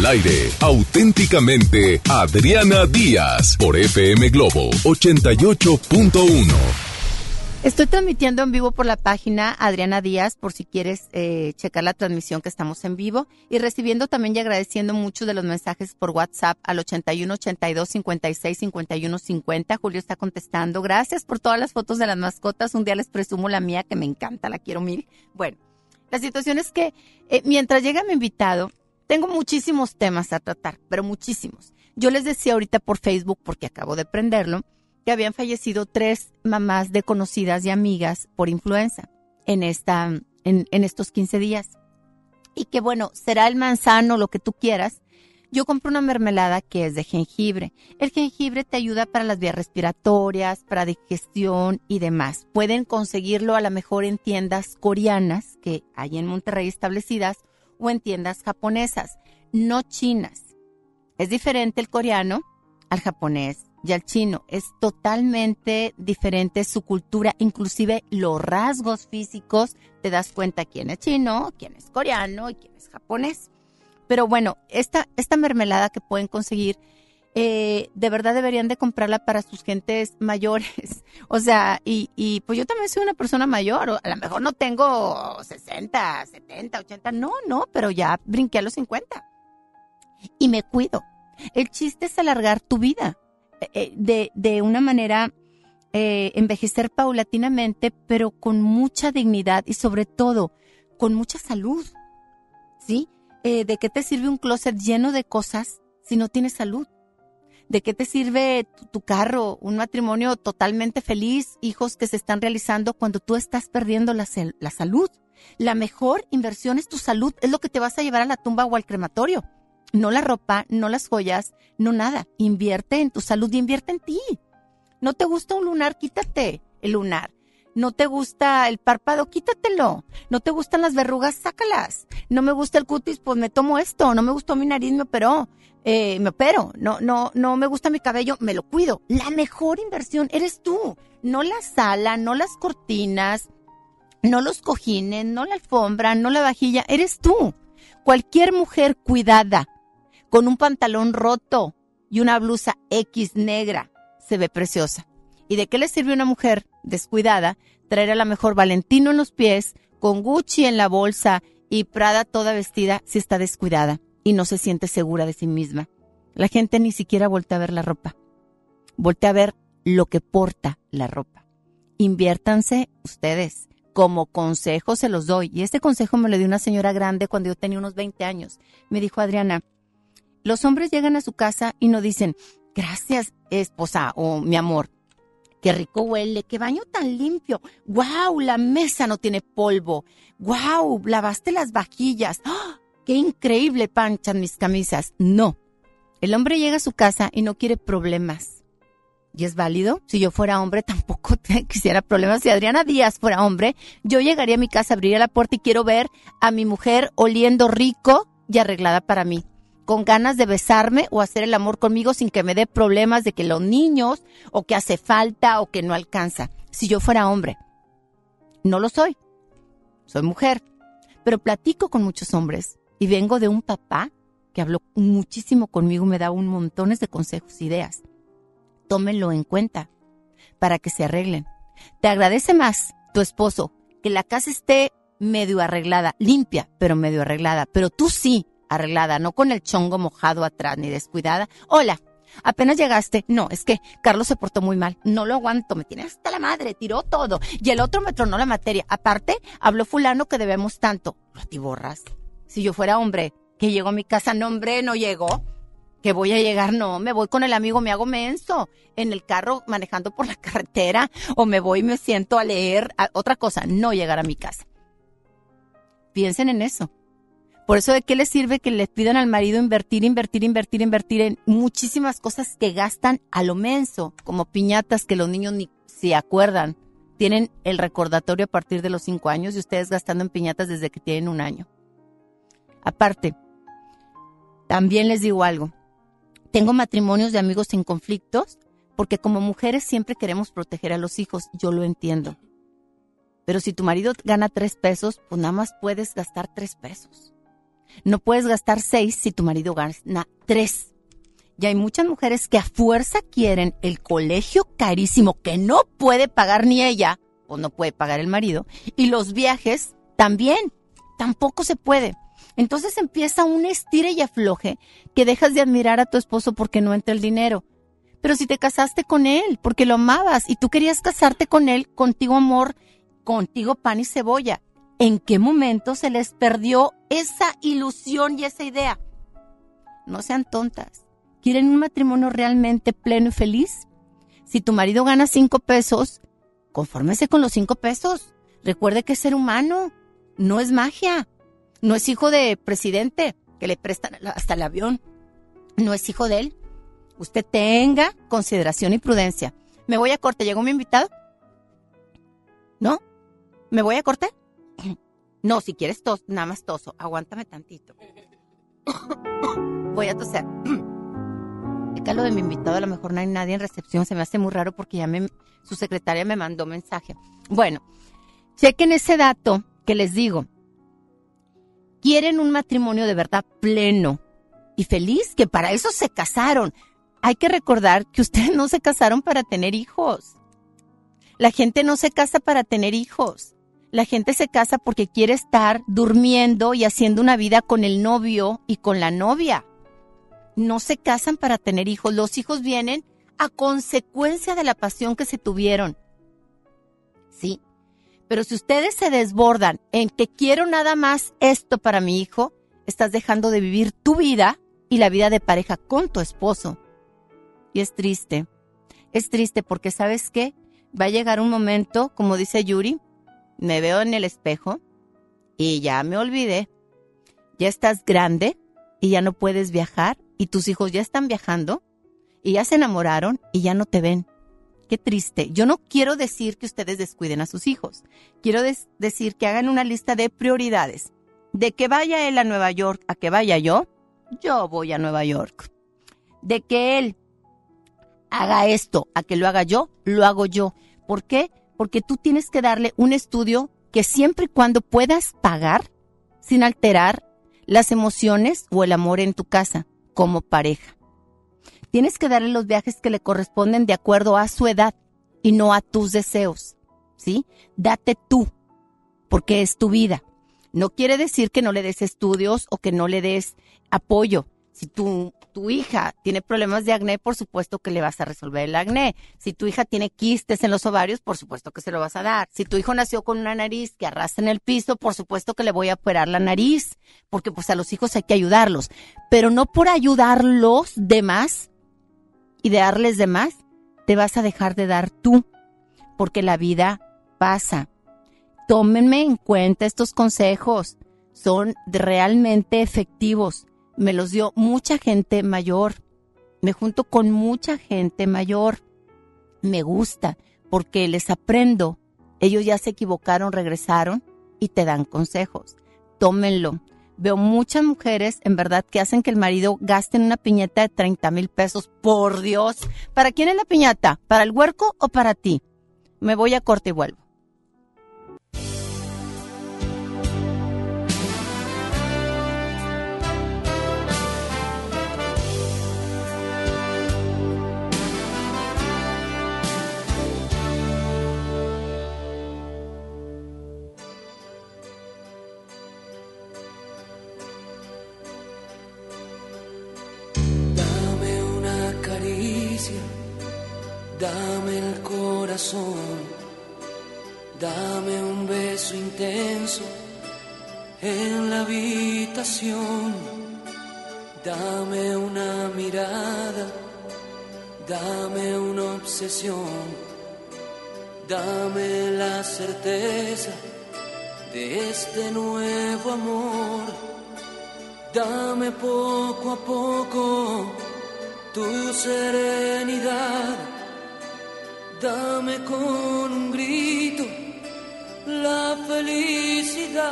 Speaker 2: Al aire, auténticamente Adriana Díaz por FM Globo 88.1.
Speaker 4: Estoy transmitiendo en vivo por la página Adriana Díaz, por si quieres eh, checar la transmisión que estamos en vivo, y recibiendo también y agradeciendo muchos de los mensajes por WhatsApp al 81 82 56 51 50. Julio está contestando. Gracias por todas las fotos de las mascotas. Un día les presumo la mía, que me encanta, la quiero mil. Bueno, la situación es que eh, mientras llega mi invitado, tengo muchísimos temas a tratar, pero muchísimos. Yo les decía ahorita por Facebook, porque acabo de prenderlo, que habían fallecido tres mamás de conocidas y amigas por influenza en, esta, en, estos 15 días. Y que bueno, será el manzano, lo que tú quieras. Yo compro una mermelada que es de jengibre. El jengibre te ayuda para las vías respiratorias, para digestión y demás. Pueden conseguirlo a lo mejor en tiendas coreanas que hay en Monterrey establecidas o en tiendas japonesas, no chinas. Es diferente el coreano al japonés y al chino. Es totalmente diferente su cultura, inclusive los rasgos físicos. Te das cuenta quién es chino, quién es coreano y quién es japonés. Pero bueno, esta, esta mermelada que pueden conseguir, eh, de verdad deberían de comprarla para sus gentes mayores. O sea, y, y pues yo también soy una persona mayor. A lo mejor no tengo 60, 70, 80. No, no, pero ya brinqué a los 50. Y me cuido. El chiste es alargar tu vida. Eh, de, una manera eh, envejecer paulatinamente, pero con mucha dignidad y sobre todo con mucha salud. ¿Sí? Eh, ¿De qué te sirve un closet lleno de cosas si no tienes salud? ¿De qué te sirve tu, carro, un matrimonio totalmente feliz, hijos que se están realizando cuando tú estás perdiendo la, la salud? La mejor inversión es tu salud, es lo que te vas a llevar a la tumba o al crematorio no la ropa, no las joyas, no nada. Invierte en tu salud y invierte en ti. No te gusta un lunar, quítate el lunar. No te gusta el párpado, quítatelo. No te gustan las verrugas, sácalas. No me gusta el cutis, pues me tomo esto. No me gustó mi nariz, me operó. Eh, me opero. No, no, no me gusta mi cabello, me lo cuido. La mejor inversión eres tú. No la sala, no las cortinas, no los cojines, no la alfombra, no la vajilla. Eres tú. Cualquier mujer cuidada, con un pantalón roto y una blusa X negra, se ve preciosa. ¿Y de qué le sirve una mujer descuidada traer a la mejor Valentino en los pies, con Gucci en la bolsa y Prada toda vestida si está descuidada y no se siente segura de sí misma? La gente ni siquiera voltea a ver la ropa. Voltea a ver lo que porta la ropa. Inviértanse ustedes. Como consejo se los doy. Y este consejo me lo dio una señora grande cuando yo tenía unos 20 años. Me dijo, Adriana, los hombres llegan a su casa y no dicen, gracias, esposa o mi amor. Qué rico huele, qué baño tan limpio. ¡Guau! La mesa no tiene polvo. ¡Guau! Lavaste las vajillas. ¡Ah! ¡Qué increíble panchan mis camisas! No. El hombre llega a su casa y no quiere problemas. ¿Y es válido? Si yo fuera hombre, tampoco quisiera problemas. Si Adriana Díaz fuera hombre, yo llegaría a mi casa, abriría la puerta y quiero ver a mi mujer oliendo rico y arreglada para mí con ganas de besarme o hacer el amor conmigo sin que me dé problemas de que los niños o que hace falta o que no alcanza. Si yo fuera hombre. No lo soy. Soy mujer. Pero platico con muchos hombres y vengo de un papá que habló muchísimo conmigo, me da un montones de consejos, ideas. Tómenlo en cuenta para que se arreglen. Te agradece más tu esposo que la casa esté medio arreglada, limpia, pero medio arreglada, pero tú sí arreglada, no con el chongo mojado atrás ni descuidada. Hola, apenas llegaste. No, es que Carlos se portó muy mal. No lo aguanto, me tiene hasta la madre, tiró todo. Y el otro me tronó la materia. Aparte, habló fulano que debemos tanto. Lo atiborras. Si yo fuera hombre, que llego a mi casa, no hombre, no llego. Que voy a llegar, no, me voy con el amigo, me hago menso en el carro manejando por la carretera o me voy y me siento a leer otra cosa, no llegar a mi casa. Piensen en eso. Por eso, ¿de qué les sirve que les pidan al marido invertir, invertir, invertir, invertir en muchísimas cosas que gastan a lo menso, como piñatas que los niños ni se acuerdan? Tienen el recordatorio a partir de los cinco años y ustedes gastando en piñatas desde que tienen un año. Aparte, también les digo algo. Tengo matrimonios de amigos en conflictos porque como mujeres siempre queremos proteger a los hijos, yo lo entiendo. Pero si tu marido gana tres pesos, pues nada más puedes gastar tres pesos No puedes gastar seis si tu marido gana tres. Y hay muchas mujeres que a fuerza quieren el colegio carísimo que no puede pagar ni ella, o no puede pagar el marido, y los viajes también, tampoco se puede. Entonces empieza un estire y afloje que dejas de admirar a tu esposo porque no entra el dinero. Pero si te casaste con él, porque lo amabas y tú querías casarte con él, contigo amor, contigo pan y cebolla, ¿en qué momento se les perdió esa ilusión y esa idea? No sean tontas. ¿Quieren un matrimonio realmente pleno y feliz? Si tu marido gana cinco pesos, confórmese con los cinco pesos. Recuerde que es ser humano, no es magia. No es hijo de presidente, que le prestan hasta el avión. No es hijo de él. Usted tenga consideración y prudencia. Me voy a corte. ¿Llegó mi invitado? ¿No? ¿Me voy a corte? No, si quieres tos, nada más toso. Aguántame tantito. Voy a toser. Acá lo de mi invitado, a lo mejor no hay nadie en recepción. Se me hace muy raro porque ya me, su secretaria me mandó mensaje. Bueno, chequen ese dato que les digo quieren un matrimonio de verdad pleno y feliz, que para eso se casaron. Hay que recordar que ustedes no se casaron para tener hijos. La gente no se casa para tener hijos. La gente se casa porque quiere estar durmiendo y haciendo una vida con el novio y con la novia. No se casan para tener hijos. Los hijos vienen a consecuencia de la pasión que se tuvieron. Sí, pero si ustedes se desbordan en que quiero nada más esto para mi hijo, estás dejando de vivir tu vida y la vida de pareja con tu esposo. Y es triste. Es triste porque sabes qué? Va a llegar un momento, como dice Yuri, me veo en el espejo y ya me olvidé. Ya estás grande y ya no puedes viajar y tus hijos ya están viajando y ya se enamoraron y ya no te ven. Qué triste. Yo no quiero decir que ustedes descuiden a sus hijos. Quiero decir que hagan una lista de prioridades. De que vaya él a Nueva York a que vaya yo, yo voy a Nueva York. De que él haga esto a que lo haga yo, lo hago yo. ¿Por qué? Porque tú tienes que darle un estudio que siempre y cuando puedas pagar sin alterar las emociones o el amor en tu casa como pareja. Tienes que darle los viajes que le corresponden de acuerdo a su edad y no a tus deseos, ¿sí? Date tú, porque es tu vida. No quiere decir que no le des estudios o que no le des apoyo. Si tu, tu hija tiene problemas de acné, por supuesto que le vas a resolver el acné. Si tu hija tiene quistes en los ovarios, por supuesto que se lo vas a dar. Si tu hijo nació con una nariz que arrastra en el piso, por supuesto que le voy a operar la nariz, porque pues a los hijos hay que ayudarlos. Pero no por ayudarlos de más y de darles de más, te vas a dejar de dar tú, porque la vida pasa. Tómenme en cuenta estos consejos, son realmente efectivos. Me los dio mucha gente mayor. Me junto con mucha gente mayor. Me gusta porque les aprendo. Ellos ya se equivocaron, regresaron y te dan consejos. Tómenlo veo muchas mujeres, en verdad, que hacen que el marido gaste en una piñata de 30 mil pesos. Por Dios. ¿Para quién es la piñata? ¿Para el huerco o para ti? Me voy a corte y vuelvo.
Speaker 3: En la habitación, dame una mirada, dame una obsesión, dame la certeza de este nuevo amor, dame poco a poco tu serenidad. Dame con un grito la felicidad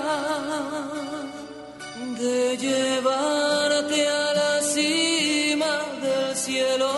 Speaker 3: de llevarte a la cima del cielo,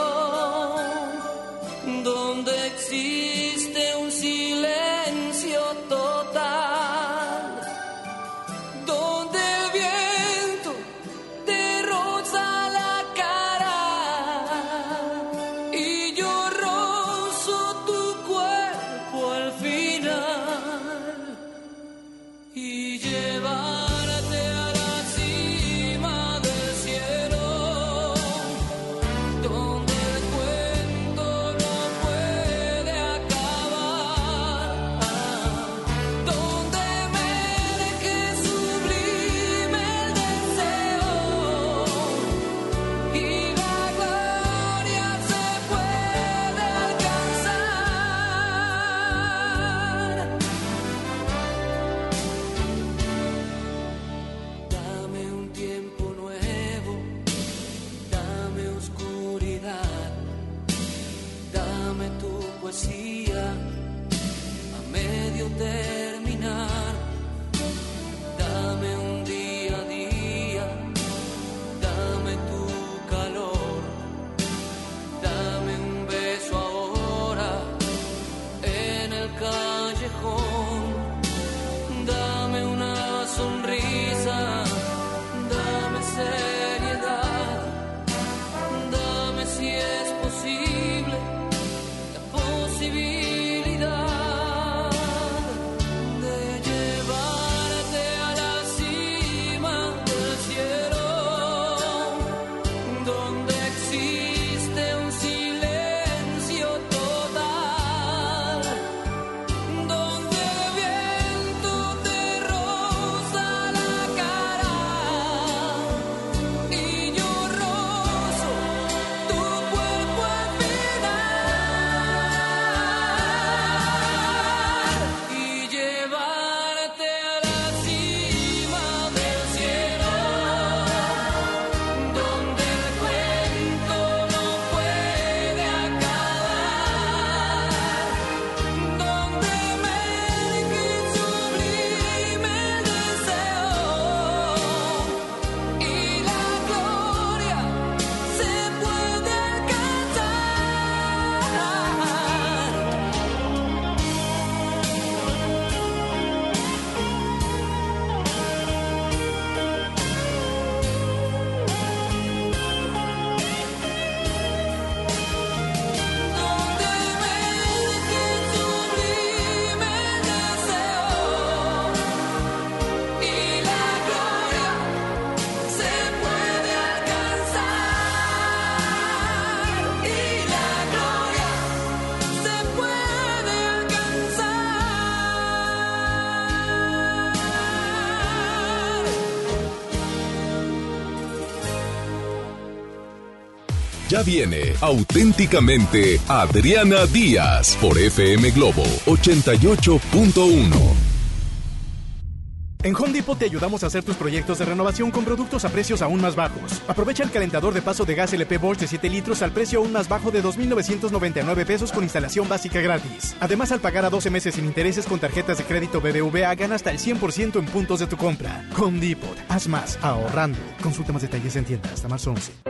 Speaker 2: Viene auténticamente Adriana Díaz por FM Globo 88.1.
Speaker 7: En Home Depot te ayudamos a hacer tus proyectos de renovación con productos a precios aún más bajos. Aprovecha el calentador de paso de gas LP Bosch de 7 litros al precio aún más bajo de 2.999 pesos con instalación básica gratis. Además, al pagar a 12 meses sin intereses con tarjetas de crédito BBVA, gana hasta el 100% en puntos de tu compra. Home Depot, haz más ahorrando. Consulta más detalles en tienda hasta marzo 11.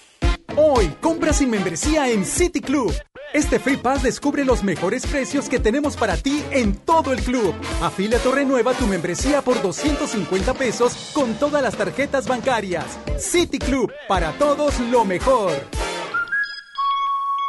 Speaker 11: Hoy, compra sin membresía en City Club. Este Free Pass descubre los mejores precios que tenemos para ti en todo el club. Afíliate o renueva tu membresía por 250 pesos con todas las tarjetas bancarias. City Club, para todos lo mejor.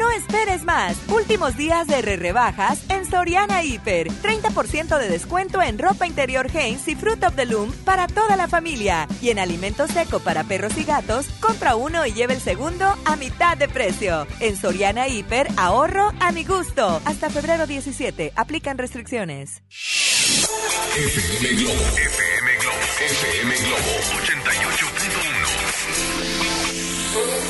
Speaker 12: No esperes más. Últimos días de re rebajas en Soriana Hiper. 30% de descuento en ropa interior Hanes y Fruit of the Loom para toda la familia. Y en alimento seco para perros y gatos, compra uno y lleve el segundo a mitad de precio. En Soriana Hiper, ahorro a mi gusto. Hasta febrero 17. Aplican restricciones.
Speaker 2: FM Globo. FM Globo. FM Globo 88.1.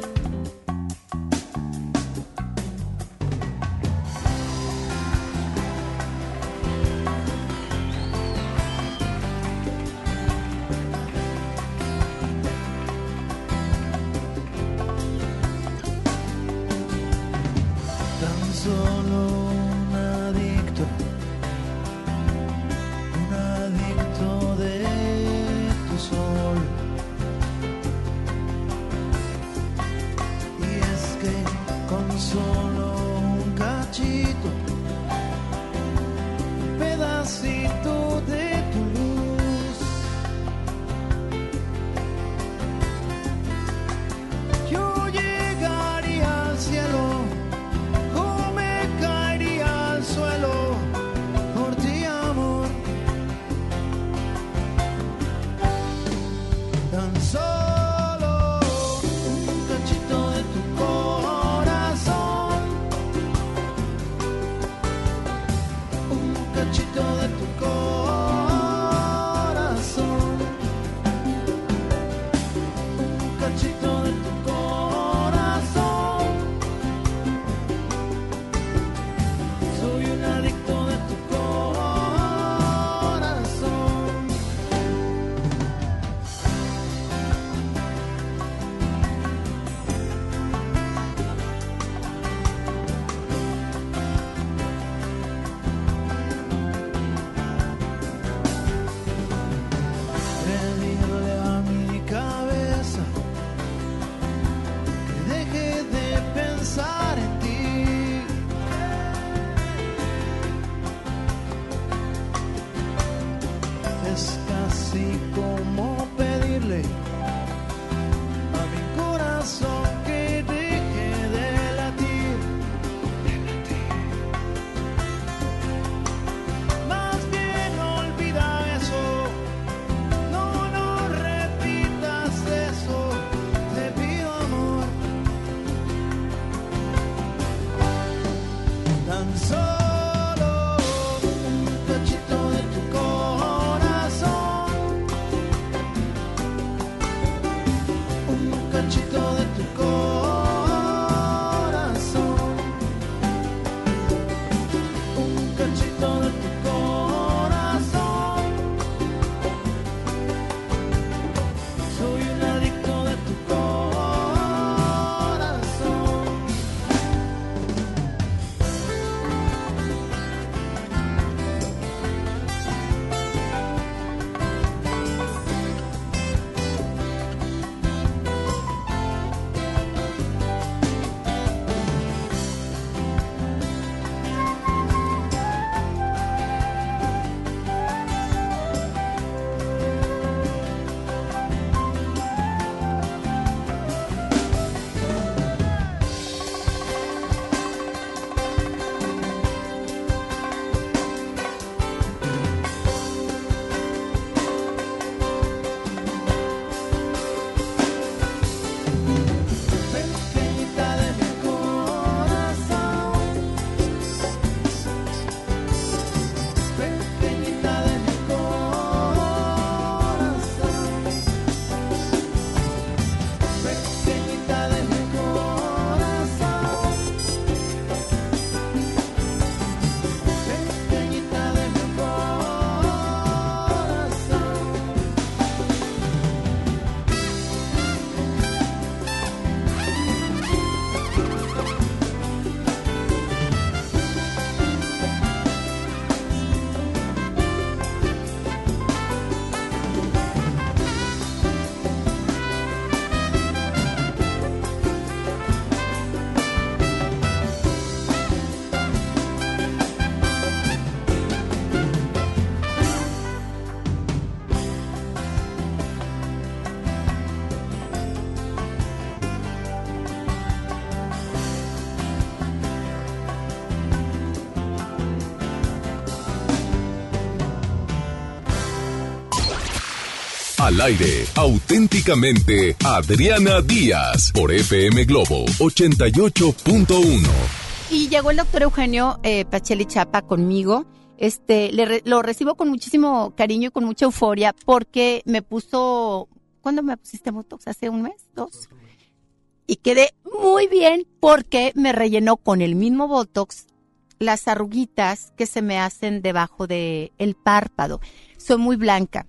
Speaker 2: Aire, auténticamente Adriana Díaz por FM Globo 88.1.
Speaker 4: Y llegó el doctor Eugenio eh, Pacheli Chapa conmigo. Este, le lo recibo con muchísimo cariño y con mucha euforia porque me puso, ¿cuándo me pusiste Botox? ¿Hace un mes? ¿Dos? Y quedé muy bien porque me rellenó con el mismo Botox las arruguitas que se me hacen debajo de el párpado. Soy muy blanca.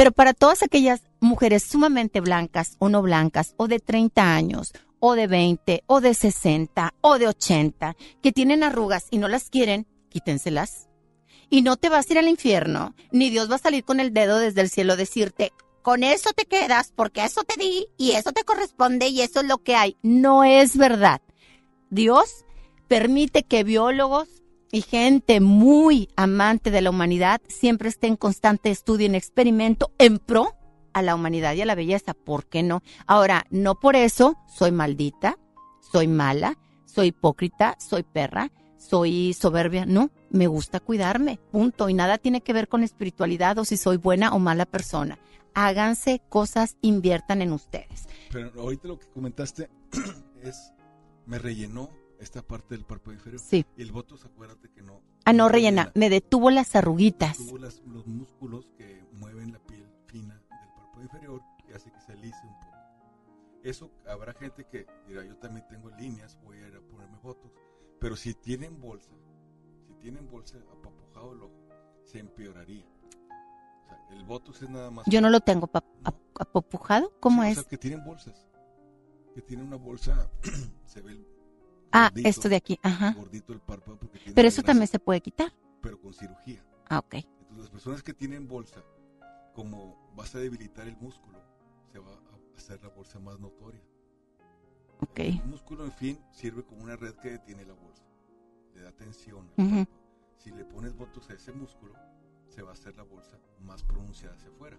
Speaker 4: Pero para todas aquellas mujeres sumamente blancas o no blancas, o de 30 años, o de 20, o de 60, o de 80, que tienen arrugas y no las quieren, quítenselas. Y no te vas a ir al infierno, ni Dios va a salir con el dedo desde el cielo decirte, con eso te quedas, porque eso te di, y eso te corresponde, y eso es lo que hay. No es verdad. Dios permite que biólogos y gente muy amante de la humanidad siempre esté en constante estudio y en experimento en pro a la humanidad y a la belleza. ¿Por qué no? Ahora, no por eso soy maldita, soy mala, soy hipócrita, soy perra, soy soberbia. No, me gusta cuidarme, punto. Y nada tiene que ver con espiritualidad o si soy buena o mala persona. Háganse cosas, inviertan en ustedes.
Speaker 13: Pero ahorita lo que comentaste es, me rellenó esta parte del párpado inferior.
Speaker 4: Sí.
Speaker 13: Y el botox, acuérdate que no.
Speaker 4: Ah, no, rellena, me detuvo las arruguitas.
Speaker 13: Tuvo las- los músculos que mueven la piel fina del párpado inferior y hace que se alice un poco. Eso habrá gente que dirá, yo también tengo líneas, voy a ir a ponerme botox. Pero si tienen bolsa, si tienen bolsa apapujado el ojo, se empeoraría. O sea, el botox es nada más.
Speaker 4: Yo no lo tengo pa- ap- apopujado. ¿Cómo
Speaker 13: Sí, o
Speaker 4: es?
Speaker 13: sea, que tienen bolsas. Que tienen una bolsa, se ve el
Speaker 4: Ah,
Speaker 13: gordito,
Speaker 4: esto de aquí, ajá.
Speaker 13: gordito el párpado porque tiene
Speaker 4: Pero eso
Speaker 13: grasa,
Speaker 4: también se puede quitar.
Speaker 13: Pero con cirugía.
Speaker 4: Ah, ok.
Speaker 13: Entonces, las personas que tienen bolsa, como vas a debilitar el músculo, se va a hacer la bolsa más notoria.
Speaker 4: Ok.
Speaker 13: El músculo, en fin, sirve como una red que detiene la bolsa. Le da tensión.
Speaker 4: Ujú.
Speaker 13: párpado. Si le pones botox a ese músculo, se va a hacer la bolsa más pronunciada hacia afuera.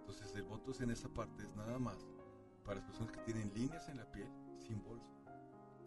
Speaker 13: Entonces, el botox en esa parte es nada más para las personas que tienen líneas en la piel sin bolsa.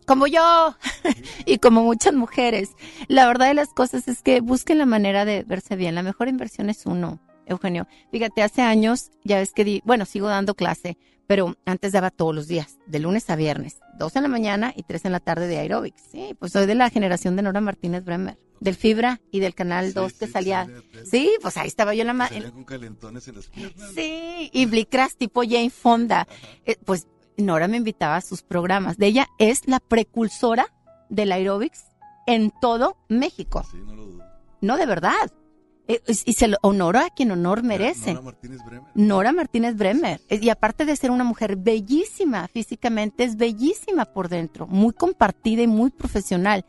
Speaker 4: Como yo y como muchas mujeres. La verdad de las cosas es que busquen la manera de verse bien. La mejor inversión es uno, Eugenio. Fíjate, hace años ya ves que di, bueno, sigo dando clase, pero antes daba todos los días, de lunes a viernes, dos en la mañana y tres en la tarde de aerobics. Sí, pues soy de la generación de Nora Martínez Bremer, del Fibra y del Canal 2 que salía. Sí, pues ahí estaba yo en la ma-
Speaker 13: Salían con calentones en las piernas.
Speaker 4: Sí, y Blicras tipo Jane Fonda. Eh, pues Nora me invitaba a sus programas. De ella es la precursora del aerobics en todo México.
Speaker 13: Sí, no lo dudo.
Speaker 4: No, de verdad. Eh, y se lo honora a quien honor merece.
Speaker 13: Nora Martínez Bremer.
Speaker 4: Nora Martínez Bremer. Y aparte de ser una mujer bellísima físicamente, es bellísima por dentro, muy compartida y muy profesional.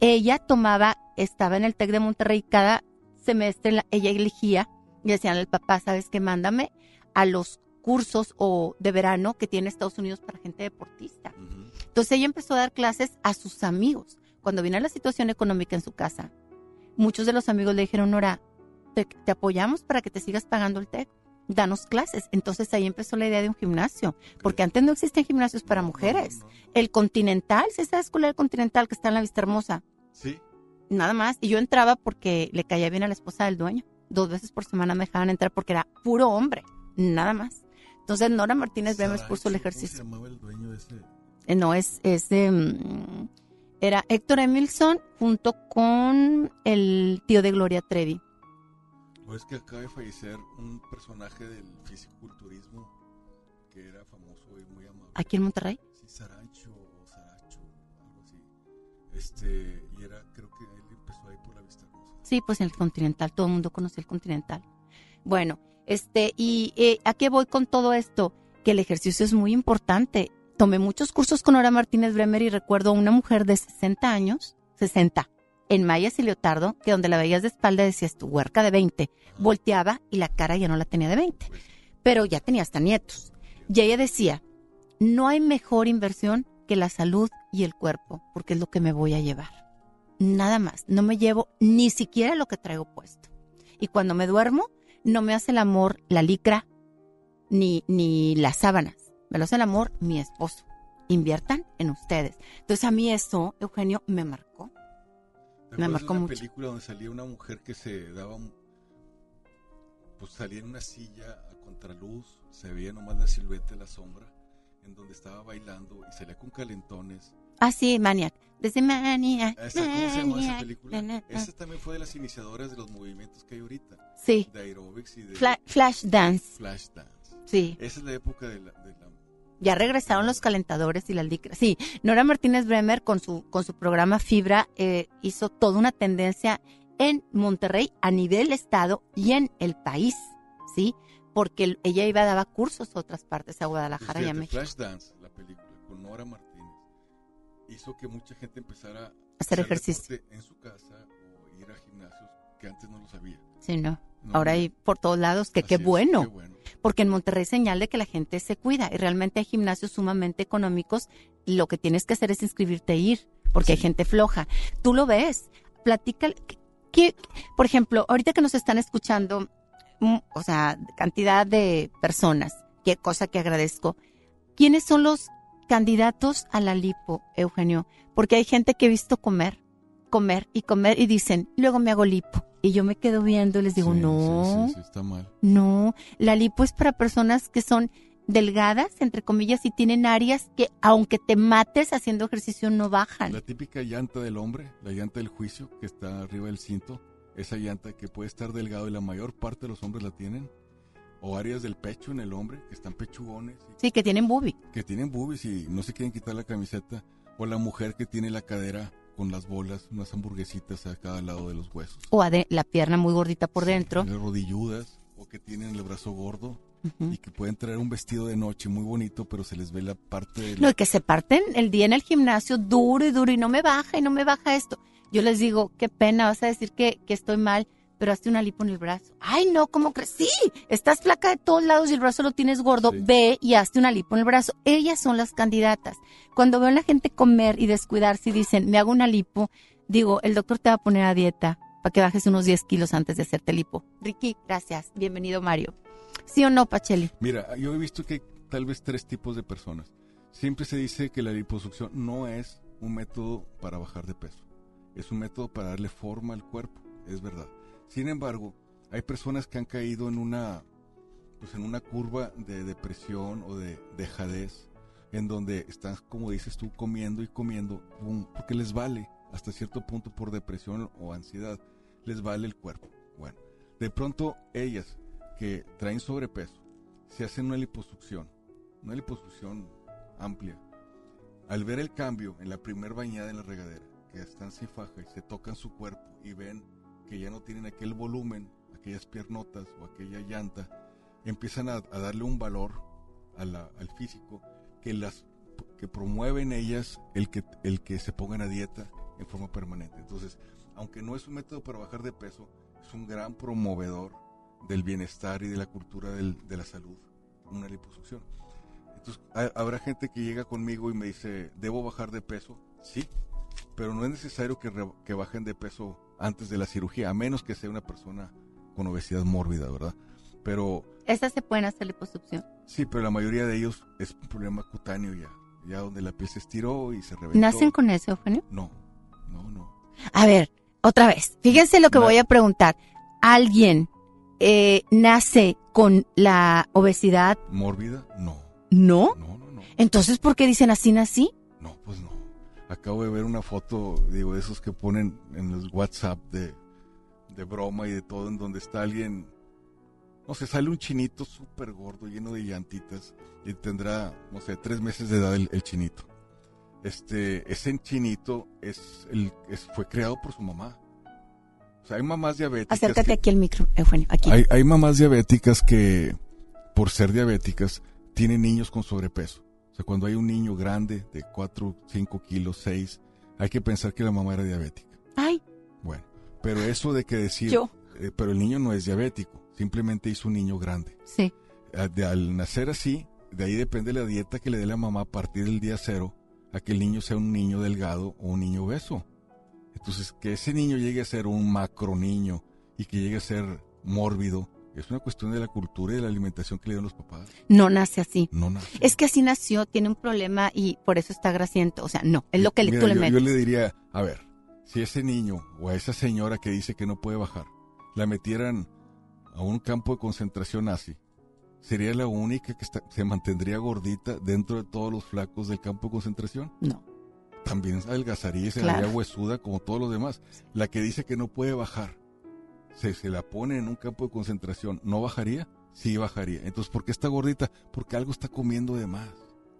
Speaker 4: Ella tomaba, estaba en el TEC de Monterrey, cada semestre la- ella elegía y decían al papá, ¿sabes qué? Mándame a los cursos o de verano que tiene Estados Unidos para gente deportista. Entonces ella empezó a dar clases a sus amigos. Cuando vino la situación económica en su casa, muchos de los amigos le dijeron, Nora, te, te apoyamos para que te sigas pagando el TEC. Danos clases. Entonces ahí empezó la idea de un gimnasio, porque antes no existen gimnasios para mujeres. El Continental, ¿sí sabes cuál es el Continental que está en la Vista Hermosa?
Speaker 13: Sí.
Speaker 4: Nada más. Y yo entraba porque le caía bien a la esposa del dueño. Dos veces por semana me dejaban entrar porque era puro hombre. Nada más. Entonces Nora Martínez Bremer puso el
Speaker 13: ¿Cómo se
Speaker 4: ejercicio.
Speaker 13: llamaba el dueño de ese?
Speaker 4: Eh, No, es, es de, mm, era Héctor Emilson junto con el tío de Gloria Trevi.
Speaker 13: O es que acaba de fallecer un personaje del fisiculturismo que era famoso y muy amable.
Speaker 4: Aquí en Monterrey.
Speaker 13: Sí, Saracho o Saracho, algo así. Este, y era, creo que él empezó ahí por la vista hermosa.
Speaker 4: Sí, pues en el Continental, todo el mundo conoce el Continental. Bueno, este, y eh, ¿a qué voy con todo esto? Que el ejercicio es muy importante. Tomé muchos cursos con Nora Martínez Bremer y recuerdo a una mujer de 60 años, 60, en mallas y leotardo, que donde la veías de espalda decías tu huerca de 20, volteaba y la cara ya no la tenía de 20, pero ya tenía hasta nietos. Y ella decía, no hay mejor inversión que la salud y el cuerpo, porque es lo que me voy a llevar. Nada más, no me llevo ni siquiera lo que traigo puesto. Y cuando me duermo, no me hace el amor la licra ni, ni las sábanas, me lo hace el amor mi esposo. Inviertan en ustedes. Entonces a mí eso, Eugenio, me marcó.
Speaker 13: ¿Te
Speaker 4: Me marcó
Speaker 13: una
Speaker 4: mucho.
Speaker 13: película donde salía una mujer que se daba un- pues salía en una silla a contraluz, se veía nomás la silueta de la sombra, en donde estaba bailando y salía con calentones.
Speaker 4: Ah, sí, Maniac. Desde Maniac.
Speaker 13: Esa, ¿Cómo se llama esa película?
Speaker 4: na, na, na.
Speaker 13: Esa también fue de las iniciadoras de los movimientos que hay ahorita.
Speaker 4: Sí.
Speaker 13: De aerobics y de...
Speaker 4: Fla- flash dance.
Speaker 13: Flash dance.
Speaker 4: Sí.
Speaker 13: Esa es la época de la... de la-
Speaker 4: Ya regresaron los calentadores y las licras. Sí, Nora Martínez Bremer con su, con su programa Fibra eh, hizo toda una tendencia en Monterrey a nivel estado y en el país, ¿sí? Porque el- ella iba daba cursos a otras partes, a Guadalajara y a
Speaker 13: Fíjate,
Speaker 4: México.
Speaker 13: Flash Dance, la película, con Nora Martínez, hizo que mucha gente empezara a
Speaker 4: Hacer ejercicio.
Speaker 13: en su casa o ir a gimnasios que antes no lo sabía.
Speaker 4: Sí, no.
Speaker 13: No,
Speaker 4: Ahora
Speaker 13: no.
Speaker 4: hay por todos lados, que qué bueno.
Speaker 13: qué bueno.
Speaker 4: Porque en Monterrey señal de que la gente se cuida y realmente hay gimnasios sumamente económicos y lo que tienes que hacer es inscribirte e ir, porque hay gente floja. Tú lo ves. Platica, ¿qué- por ejemplo, ahorita que nos están escuchando, mm, o sea, cantidad de personas, qué cosa que agradezco. ¿Quiénes son los candidatos a la lipo, Eugenio? Porque hay gente que he visto comer, comer y comer y dicen, luego me hago lipo. Y yo me quedo viendo y les digo,
Speaker 13: Sí,
Speaker 4: no.
Speaker 13: Sí, sí, sí, está mal.
Speaker 4: No, la lipo es para personas que son delgadas, entre comillas, y tienen áreas que aunque te mates haciendo ejercicio no bajan.
Speaker 13: La típica llanta del hombre, la llanta del juicio, que está arriba del cinto, esa llanta que puede estar delgado y la mayor parte de los hombres la tienen, o áreas del pecho en el hombre, que están pechugones, y
Speaker 4: Sí, que tienen boobie.
Speaker 13: que tienen boobies y no se quieren quitar la camiseta, o la mujer que tiene la cadera con las bolas, unas hamburguesitas a cada lado de los huesos.
Speaker 4: O la pierna muy gordita por dentro.
Speaker 13: Las rodilludas, o que tienen el brazo gordo, y que pueden traer un vestido de noche muy bonito, pero se les ve la parte de
Speaker 4: No, y que se parten el día en el gimnasio duro y duro y no me baja y no me baja esto. Yo les digo, qué pena, vas a decir que, que estoy mal, pero hazte una lipo en el brazo. Ay, no, ¿cómo crees? Sí, estás flaca de todos lados y el brazo lo tienes gordo. Ve y hazte una lipo en el brazo. Ellas son las candidatas. Cuando veo a la gente comer y descuidarse y dicen, me hago una lipo, digo, el doctor te va a poner a dieta para que bajes unos 10 kilos antes de hacerte lipo. Ricky, gracias. Bienvenido, Mario. ¿Sí o no, Pacheli?
Speaker 13: Mira, yo he visto que hay tal vez tres tipos de personas. Siempre se dice que la liposucción no es un método para bajar de peso. Es un método para darle forma al cuerpo, es verdad. Sin embargo, hay personas que han caído en una pues en una curva de depresión o de dejadez en donde están, como dices tú, comiendo y comiendo, pum, porque les vale, hasta cierto punto por depresión o ansiedad, les vale el cuerpo. Bueno, de pronto ellas que traen sobrepeso, se hacen una liposucción, una liposucción amplia. Al ver el cambio en la primer bañada en la regadera, que están sin faja y se tocan su cuerpo y ven que ya no tienen aquel volumen, aquellas piernotas o aquella llanta, empiezan a, a darle un valor a la- al físico que las que promueven ellas el que el que se pongan a dieta en forma permanente. Entonces, aunque no es un método para bajar de peso, es un gran promovedor del bienestar y de la cultura del- de la salud, una liposucción. Entonces, ha- habrá gente que llega conmigo y me dice, ¿debo bajar de peso? Sí, pero no es necesario que, re- que bajen de peso antes de la cirugía, a menos que sea una persona con obesidad mórbida, ¿verdad? Pero
Speaker 4: Estas se pueden hacer liposucción.
Speaker 13: sí, pero la mayoría de ellos es un problema cutáneo ya, ya donde la piel se estiró y se reventó.
Speaker 4: ¿Nacen con eso, Eugenio?
Speaker 13: No, no, no.
Speaker 4: A ver, otra vez. Fíjense lo que
Speaker 13: Na-
Speaker 4: voy a preguntar. ¿Alguien eh, nace con la obesidad?
Speaker 13: ¿Mórbida? No.
Speaker 4: ¿No?
Speaker 13: No, no, no.
Speaker 4: Entonces, ¿por qué dicen así nací?
Speaker 13: Acabo de ver una foto, digo, de esos que ponen en los WhatsApp de, de broma y de todo, en donde está alguien, no sé, sale un chinito súper gordo, lleno de llantitas, y tendrá, no sé, tres meses de edad el, el chinito. Este, ese chinito es el, es, fue creado por su mamá. O sea, hay mamás diabéticas.
Speaker 4: Acércate
Speaker 13: que-
Speaker 4: aquí al micro, Eugenio. Aquí.
Speaker 13: hay, hay mamás diabéticas que, por ser diabéticas, tienen niños con sobrepeso. O sea, cuando hay un niño grande de 4, 5 kilos, 6, hay que pensar que la mamá era diabética.
Speaker 4: Ay,
Speaker 13: Bueno, pero eso de que decir,
Speaker 4: Yo.
Speaker 13: eh, pero el niño no es diabético, simplemente hizo un niño grande.
Speaker 4: sí.
Speaker 13: A- de- al nacer así, de ahí depende la dieta que le dé la mamá a partir del día cero, a que el niño sea un niño delgado o un niño obeso. Entonces, que ese niño llegue a ser un macro niño y que llegue a ser mórbido, es una cuestión de la cultura y de la alimentación que le dan los papás.
Speaker 4: No nace así.
Speaker 13: No nace.
Speaker 4: Es que así nació, tiene un problema y por eso está grasiento. O sea, no, es lo que
Speaker 13: Mira,
Speaker 4: tú le
Speaker 13: yo,
Speaker 4: metes.
Speaker 13: yo le diría, a ver, si ese niño o a esa señora que dice que no puede bajar, la metieran a un campo de concentración nazi, ¿sería la única que está- se mantendría gordita dentro de todos los flacos del campo de concentración?
Speaker 4: No.
Speaker 13: También adelgazaría y se
Speaker 4: Claro.
Speaker 13: huesuda como todos los demás. La que dice que no puede bajar, se, se la pone en un campo de concentración, ¿no bajaría? Sí bajaría. Entonces, ¿por qué está gordita? Porque algo está comiendo de más.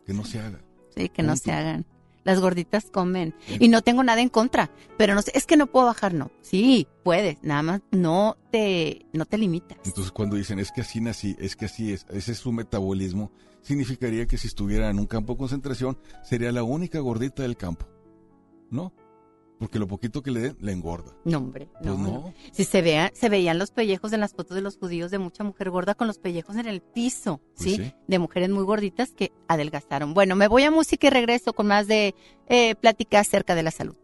Speaker 13: Que no se haga.
Speaker 4: Sí, que no se hagan. Las gorditas comen. Y no tengo nada en contra, pero no sé, es que no puedo bajar, no. Sí, puedes, nada más no te, no te limitas.
Speaker 13: Entonces cuando dicen es que así nací, es que así es, ese es su metabolismo, significaría que si estuviera en un campo de concentración sería la única gordita del campo. ¿No? Porque lo poquito que le den, le engorda.
Speaker 4: No, hombre,
Speaker 13: Pues
Speaker 4: no.
Speaker 13: no.
Speaker 4: Si se vean, se veían los pellejos en las fotos de los judíos de mucha mujer gorda con los pellejos en el piso,
Speaker 13: Pues
Speaker 4: ¿sí?
Speaker 13: sí.
Speaker 4: De mujeres muy gorditas que adelgazaron. Bueno, me voy a música y regreso con más de eh, plática acerca de la salud.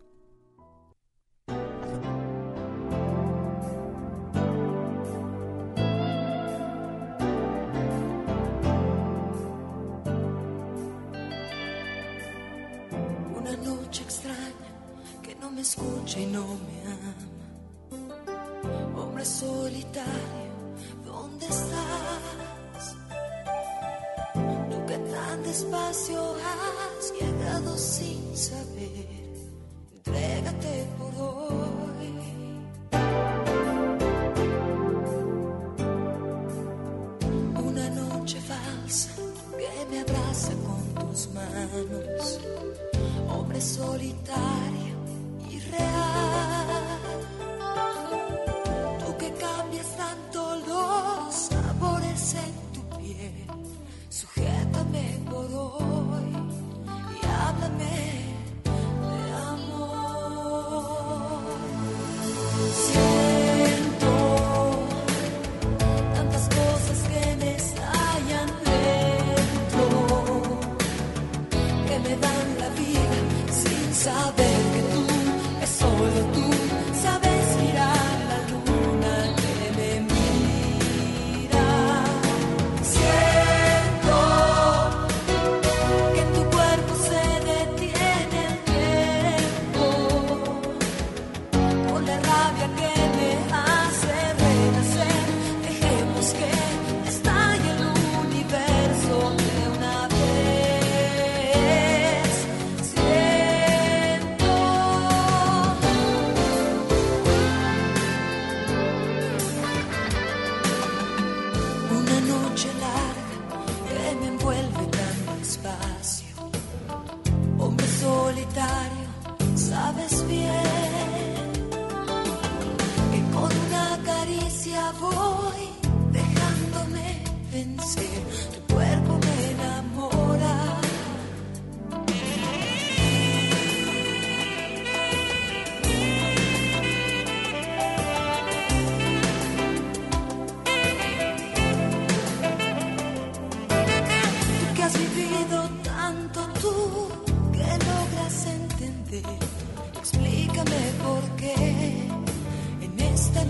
Speaker 6: Me escucha y no me ama. Hombre solitario, ¿dónde estás? Tú que tan despacio has llegado sin saber. Entrégate por hoy. Una noche falsa que me abraza con tus manos hombre solitario real. Tú que cambias tanto los sabores en tu piel, sujétame por hoy y háblame sabes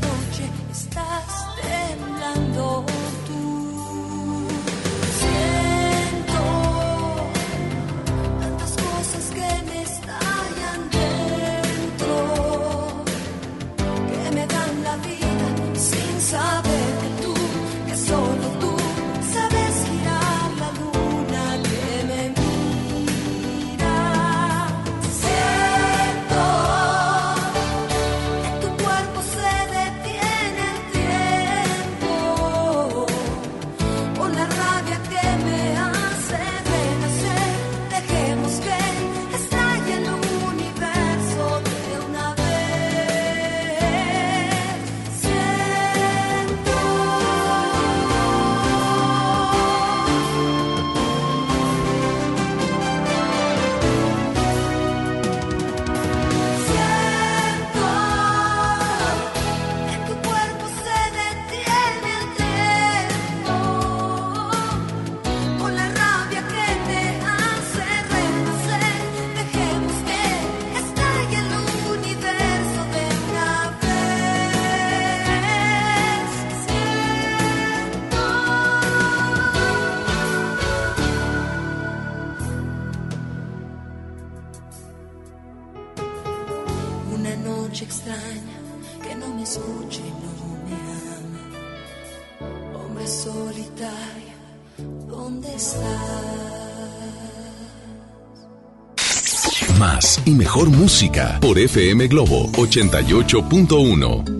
Speaker 6: noche estás temblando
Speaker 14: mejor música por FM Globo 88.1.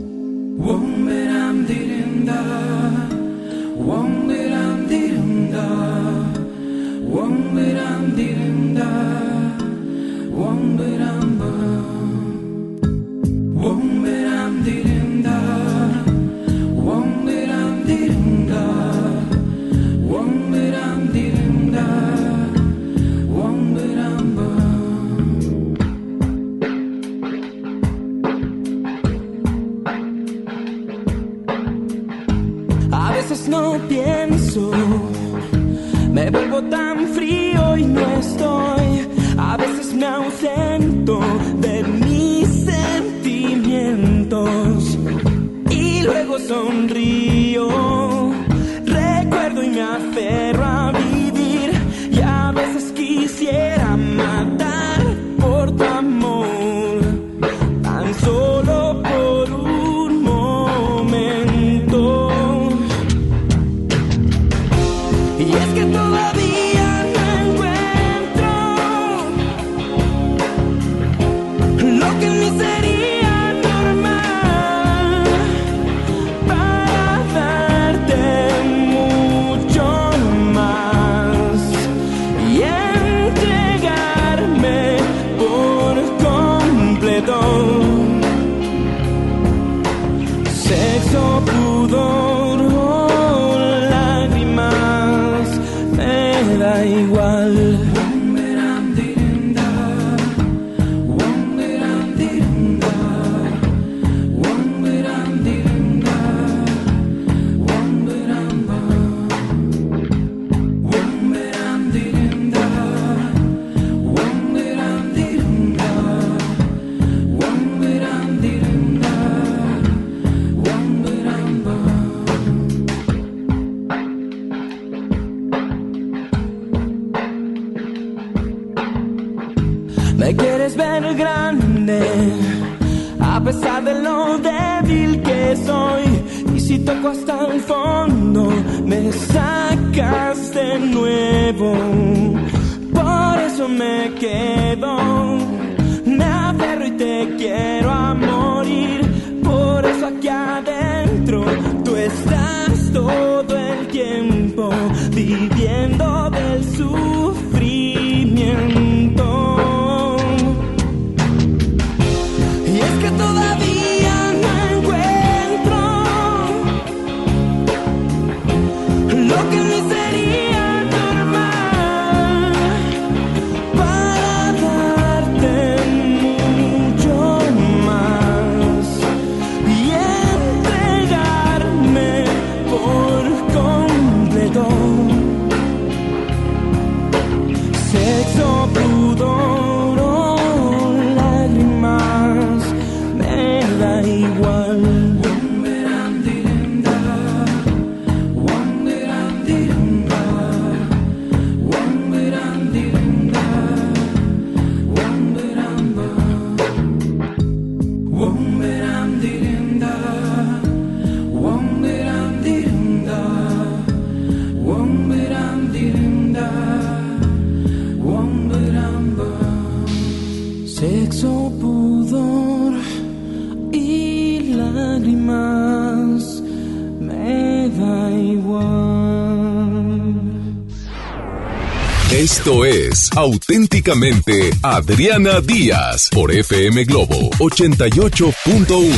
Speaker 14: Adriana Díaz por FM Globo 88.1.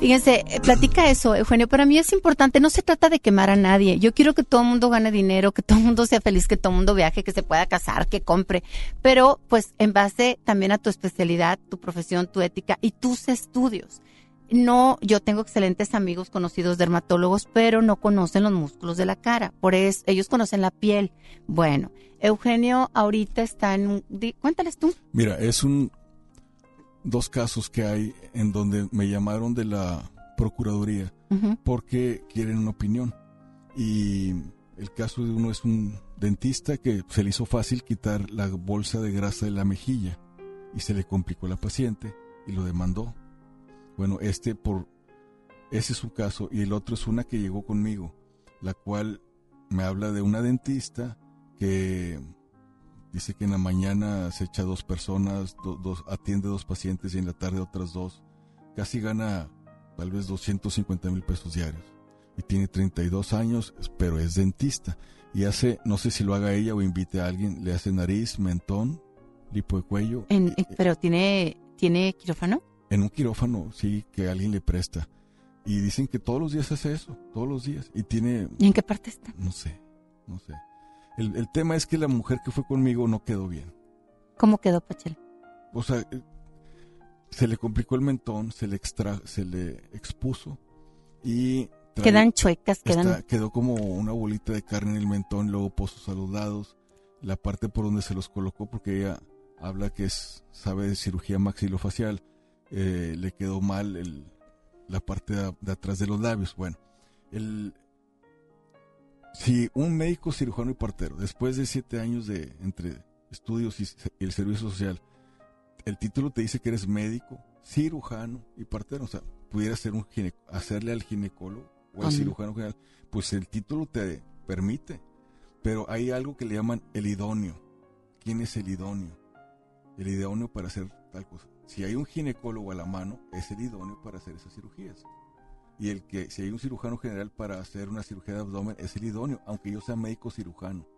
Speaker 4: Fíjense, eh, platica eso, Eugenio. Para mí es importante, no se trata de quemar a nadie. Yo quiero que todo el mundo gane dinero, que todo el mundo sea feliz, que todo el mundo viaje, que se pueda casar, que compre. Pero, pues, en base también a tu especialidad, tu profesión, tu ética y tus estudios. No, yo tengo excelentes amigos conocidos dermatólogos, pero no conocen los músculos de la cara. Por eso, ellos conocen la piel. Bueno, Eugenio ahorita está en un... di- Cuéntales tú.
Speaker 13: Mira, es un dos casos que hay en donde me llamaron de la procuraduría porque quieren una opinión. Y el caso de uno es un dentista que se le hizo fácil quitar la bolsa de grasa de la mejilla y se le complicó a la paciente y lo demandó. Bueno, este por Ese es un caso. Y el otro es una que llegó conmigo, la cual me habla de una dentista que dice que en la mañana se echa dos personas, do- dos, atiende dos pacientes y en la tarde otras dos. Casi gana tal vez 250 mil pesos diarios. Y tiene 32 años, pero es dentista. Y hace, no sé si lo haga ella o invite a alguien, le hace nariz, mentón, lipo de cuello.
Speaker 4: En- pero tiene, tiene quirófano.
Speaker 13: En un quirófano, sí, que alguien le presta. Y dicen que todos los días hace eso, todos los días. Y tiene,
Speaker 4: ¿Y en qué parte está?
Speaker 13: no sé, no sé. El, el tema es que la mujer que fue conmigo no quedó bien.
Speaker 4: ¿Cómo quedó Pachela?
Speaker 13: O sea, eh, se le complicó el mentón, se le extra, se le expuso y trae-
Speaker 4: Quedan chuecas, quedan-
Speaker 13: está- quedó como una bolita de carne en el mentón, luego pozos a los lados, la parte por donde se los colocó, porque ella habla que es, sabe de cirugía maxilofacial, eh, le quedó mal el, la parte de, de atrás de los labios. Bueno, el, si un médico cirujano y partero, después de siete años de entre estudios y, el servicio social, el título te dice que eres médico, cirujano y partero, o sea, pudiera ser un gine- hacerle al ginecólogo o al cirujano general, pues el título te permite, pero hay algo que le llaman el idóneo. ¿Quién es el idóneo? El idóneo para hacer tal cosa. Si hay un ginecólogo a la mano, es el idóneo para hacer esas cirugías. Y el que, si hay un cirujano general para hacer una cirugía de abdomen, es el idóneo, aunque yo sea médico cirujano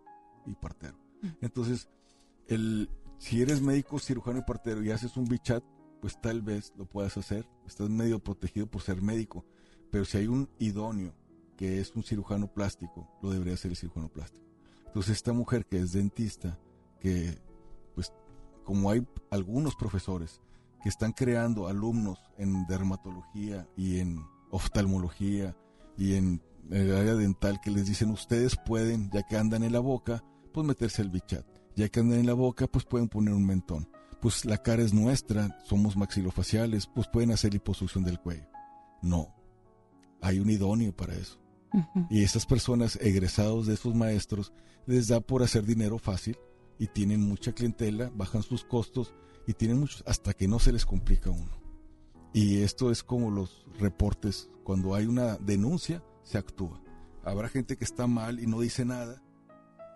Speaker 13: y partero. Entonces, el, si eres médico cirujano y partero y haces un bichat, pues tal vez lo puedas hacer. Estás medio protegido por ser médico. Pero si hay un idóneo, que es un cirujano plástico, lo debería hacer el cirujano plástico. Entonces, esta mujer que es dentista, que pues como hay algunos profesores que están creando alumnos en dermatología y en oftalmología y en el área dental que les dicen ustedes pueden, ya que andan en la boca, pues meterse el bichat. Ya que andan en la boca, pues pueden poner un mentón. Pues la cara es nuestra, somos maxilofaciales, pues pueden hacer liposucción del cuello. No, hay un idóneo para eso. Y esas personas egresados de esos maestros les da por hacer dinero fácil y tienen mucha clientela, bajan sus costos y tienen muchos hasta que no se les complica uno. Y esto es como los reportes, cuando hay una denuncia se actúa. Habrá gente que está mal y no dice nada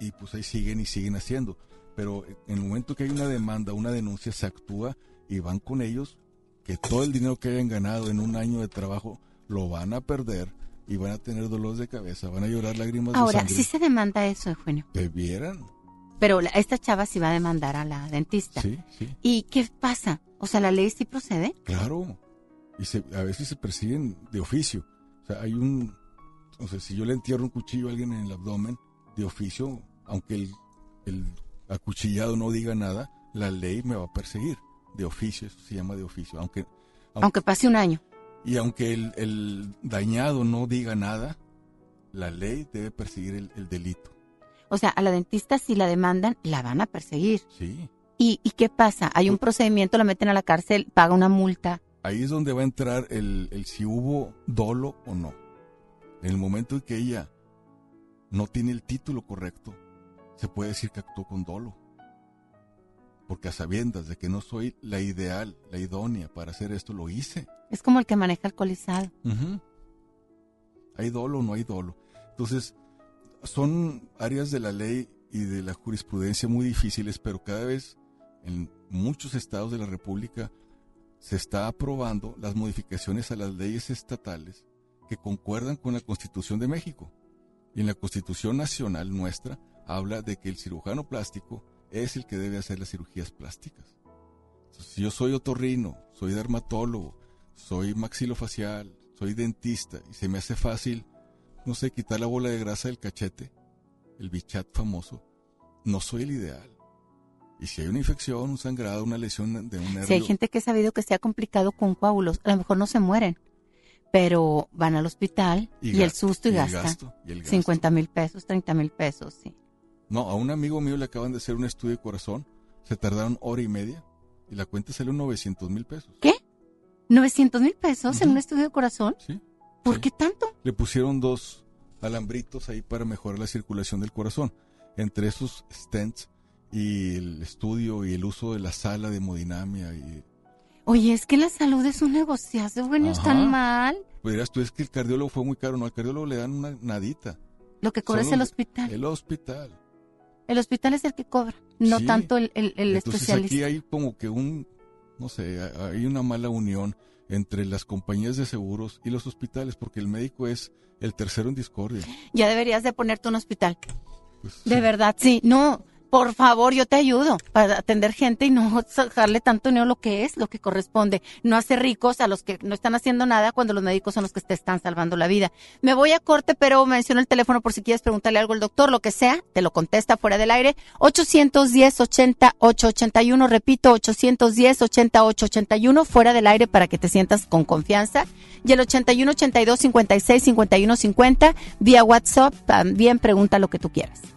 Speaker 13: y pues ahí siguen y siguen haciendo. Pero en el momento que hay una demanda, una denuncia, se actúa y van con ellos que todo el dinero que hayan ganado en un año de trabajo lo van a perder y van a tener dolores de cabeza, van a llorar lágrimas de
Speaker 4: Ahora,
Speaker 13: sangre.
Speaker 4: sí se demanda eso, Eugenio.
Speaker 13: ¿Te vieran?
Speaker 4: Pero la- esta chava sí va a demandar a la dentista.
Speaker 13: Sí, sí.
Speaker 4: ¿Y qué pasa? O sea, ¿la ley sí procede?
Speaker 13: Claro. Y se, a veces se persiguen de oficio. O sea, hay un... O sea, si yo le entierro un cuchillo a alguien en el abdomen, de oficio, aunque el, el acuchillado no diga nada, la ley me va a perseguir. De oficio, eso se llama de oficio. Aunque,
Speaker 4: Aunque pase un año.
Speaker 13: Y aunque el, el dañado no diga nada, la ley debe perseguir el, el delito.
Speaker 4: O sea, a la dentista si la demandan, la van a perseguir.
Speaker 13: Sí.
Speaker 4: ¿Y, y qué pasa? Hay un procedimiento, la meten a la cárcel, paga una multa.
Speaker 13: Ahí es donde va a entrar el, el si hubo dolo o no. En el momento en que ella no tiene el título correcto, se puede decir que actuó con dolo. Porque a sabiendas de que no soy la ideal, la idónea para hacer esto, lo hice.
Speaker 4: Es como el que maneja alcoholizado.
Speaker 13: Ujú. ¿Hay dolo o no hay dolo? Entonces, son áreas de la ley y de la jurisprudencia muy difíciles, pero cada vez en muchos estados de la República se está aprobando las modificaciones a las leyes estatales que concuerdan con la Constitución de México. Y en la Constitución Nacional nuestra habla de que el cirujano plástico es el que debe hacer las cirugías plásticas. Si yo soy otorrino, soy dermatólogo, soy maxilofacial, soy dentista y se me hace fácil, no sé, quitar la bola de grasa del cachete, el bichat famoso, no soy el ideal. Y si hay una infección, un sangrado, una lesión de un nervio,
Speaker 4: Si hay gente que ha sabido que sea complicado con coágulos, a lo mejor no se mueren, pero van al hospital
Speaker 13: Y
Speaker 4: y, el susto y,
Speaker 13: y
Speaker 4: gastan
Speaker 13: gasto, y el gasto.
Speaker 4: 50 mil pesos, 30 mil pesos, sí.
Speaker 13: No, a un amigo mío le acaban de hacer un estudio de corazón, se tardaron hora y media y la cuenta salió 900 mil pesos.
Speaker 4: ¿Qué? ¿900 mil pesos en un estudio de corazón?
Speaker 13: Sí.
Speaker 4: ¿Por qué tanto?
Speaker 13: Le pusieron dos alambritos ahí para mejorar la circulación del corazón. Entre esos stents y el estudio y el uso de la sala de hemodinamia y
Speaker 15: Oye, es que la salud es un negociazo, bueno,
Speaker 13: Ajá.
Speaker 15: están mal.
Speaker 13: Pues dirás tú, es que el cardiólogo fue muy caro. No, al cardiólogo le dan una nadita.
Speaker 15: Lo que cobra es el hospital.
Speaker 13: El hospital.
Speaker 15: El hospital es el que cobra, no
Speaker 13: Sí.
Speaker 15: tanto el, el, el
Speaker 13: Entonces
Speaker 15: especialista.
Speaker 13: aquí hay como que un, no sé, hay una mala unión entre las compañías de seguros y los hospitales, porque el médico es el tercero en discordia.
Speaker 15: Ya deberías de ponerte un hospital.
Speaker 13: Pues,
Speaker 15: De verdad, sí. No, por favor, yo te ayudo para atender gente y no sacarle tanto dinero lo que es, lo que corresponde. No hacer ricos a los que no están haciendo nada cuando los médicos son los que te están salvando la vida. Me voy a corte, pero menciono el teléfono por si quieres preguntarle algo al doctor, lo que sea, te lo contesta fuera del aire. 810-80-881, repito, 810-80-881, fuera del aire para que te sientas con confianza. Y el 81-82-56-51-50, vía WhatsApp, también pregunta lo que tú quieras.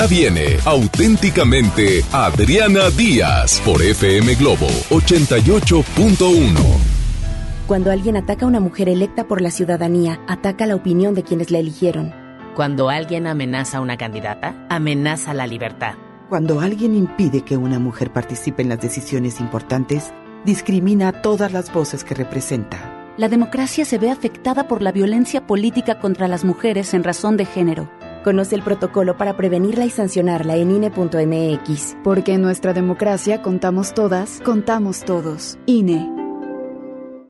Speaker 2: Ya viene auténticamente Adriana Díaz por FM Globo 88.1.
Speaker 16: Cuando alguien ataca a una mujer electa por la ciudadanía, ataca la opinión de quienes la eligieron.
Speaker 17: Cuando alguien amenaza a una candidata, amenaza la libertad.
Speaker 18: Cuando alguien impide que una mujer participe en las decisiones importantes, discrimina a todas las voces que representa.
Speaker 19: La democracia se ve afectada por la violencia política contra las mujeres en razón de género.
Speaker 20: Conoce el protocolo para prevenirla y sancionarla en INE.mx.
Speaker 21: Porque en nuestra democracia contamos todas, contamos todos. INE.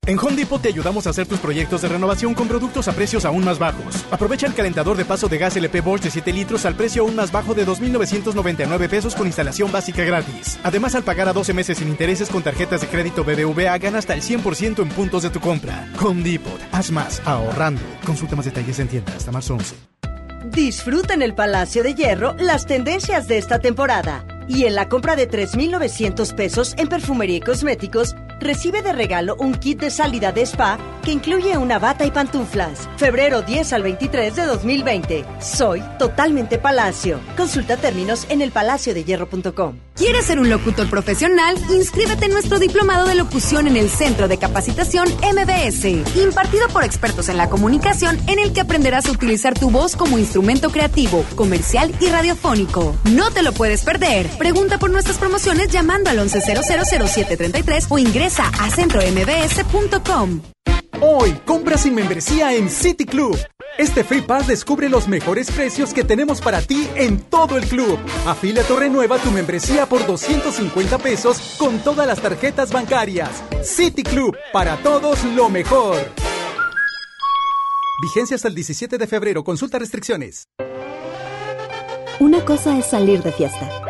Speaker 22: En Home Depot te ayudamos a hacer tus proyectos de renovación con productos a precios aún más bajos. Aprovecha el calentador de paso de gas LP Bosch de 7 litros al precio aún más bajo de 2.999 pesos con instalación básica gratis. Además, al pagar a 12 meses sin intereses con tarjetas de crédito BBVA, gana hasta el 100% en puntos de tu compra. Home Depot. Haz más ahorrando. Consulta más detalles en tienda hasta marzo 11.
Speaker 23: Disfruta en el Palacio de Hierro las tendencias de esta temporada. Y en la compra de 3,900 pesos en perfumería y cosméticos, recibe de regalo un kit de salida de spa que incluye una bata y pantuflas. Febrero 10 al 23 de 2020. Soy totalmente Palacio. Consulta términos en elpalaciodehierro.com.
Speaker 9: ¿Quieres ser un locutor profesional? Inscríbete en nuestro diplomado de locución en el Centro de Capacitación MBS, impartido por expertos en la comunicación, en el que aprenderás a utilizar tu voz como instrumento creativo, comercial y radiofónico. No te lo puedes perder. Pregunta por nuestras promociones llamando al 11000733 o ingresa a centrombs.com.
Speaker 7: Hoy, compra sin membresía en City Club. Este Free Pass descubre los mejores precios que tenemos para ti en todo el club. Afíliate o renueva tu membresía por 250 pesos con todas las tarjetas bancarias. City Club, para todos lo mejor. Vigencia hasta el 17 de febrero. Consulta restricciones.
Speaker 24: Una cosa es salir de fiesta.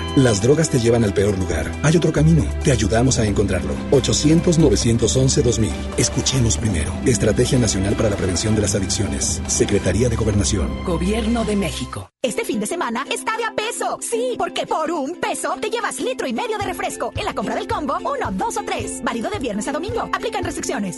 Speaker 25: Las drogas te llevan al peor lugar. Hay otro camino. Te ayudamos a encontrarlo. 800-911-2000. Escuchemos primero. Estrategia Nacional para la Prevención de las Adicciones. Secretaría de Gobernación.
Speaker 26: Gobierno de México.
Speaker 27: Este fin de semana está de a peso. Sí, porque por un peso te llevas litro y medio de refresco. En la compra del combo, uno, dos o tres. Válido de viernes a domingo. Aplican restricciones.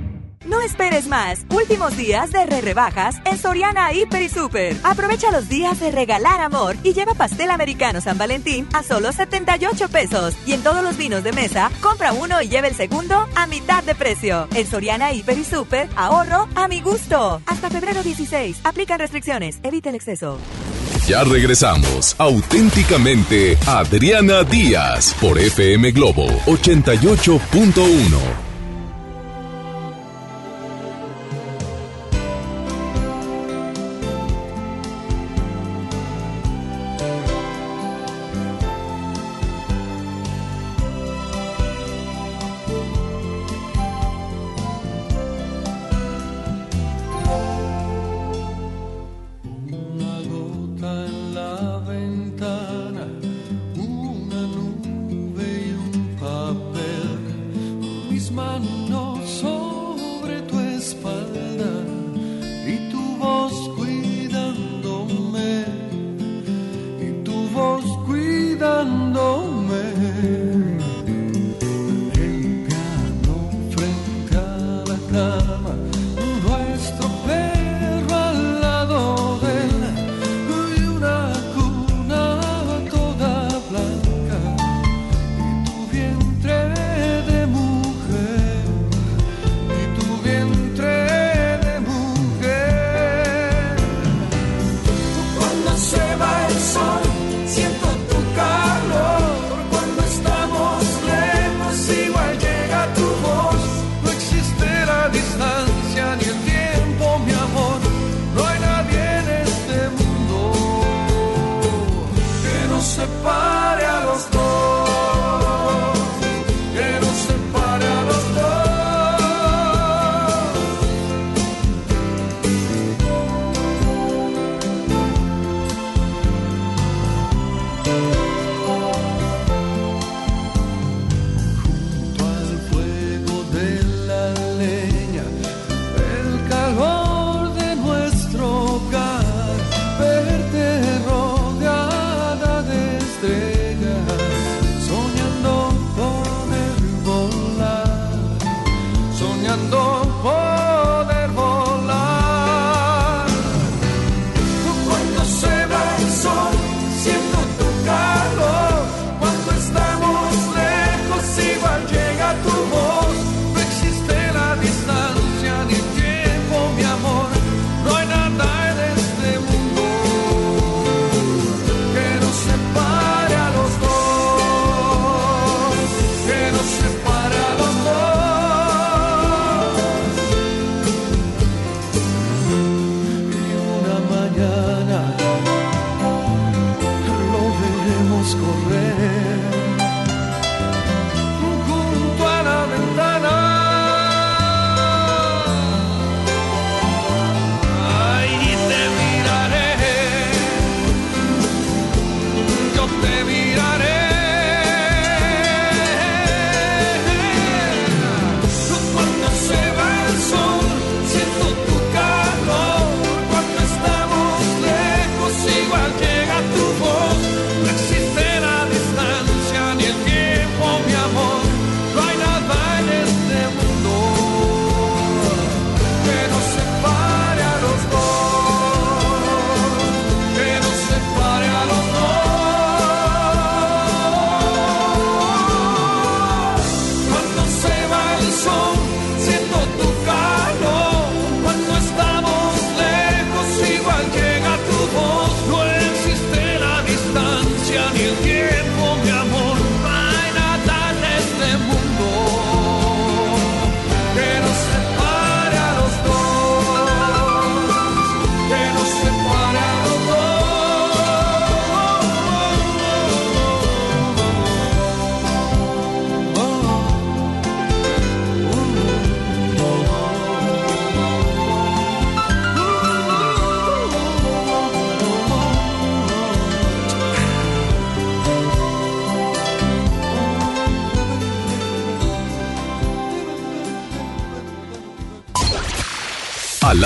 Speaker 12: No esperes más. Últimos días de re rebajas en Soriana Hiper y Super. Aprovecha los días de regalar amor y lleva pastel americano San Valentín a solo 78 pesos. Y en todos los vinos de mesa, compra uno y lleva el segundo a mitad de precio. En Soriana Hiper y Super, ahorro a mi gusto. Hasta febrero 16. Aplican restricciones. Evita el exceso.
Speaker 2: Ya regresamos. Auténticamente Adriana Díaz por FM Globo 88.1.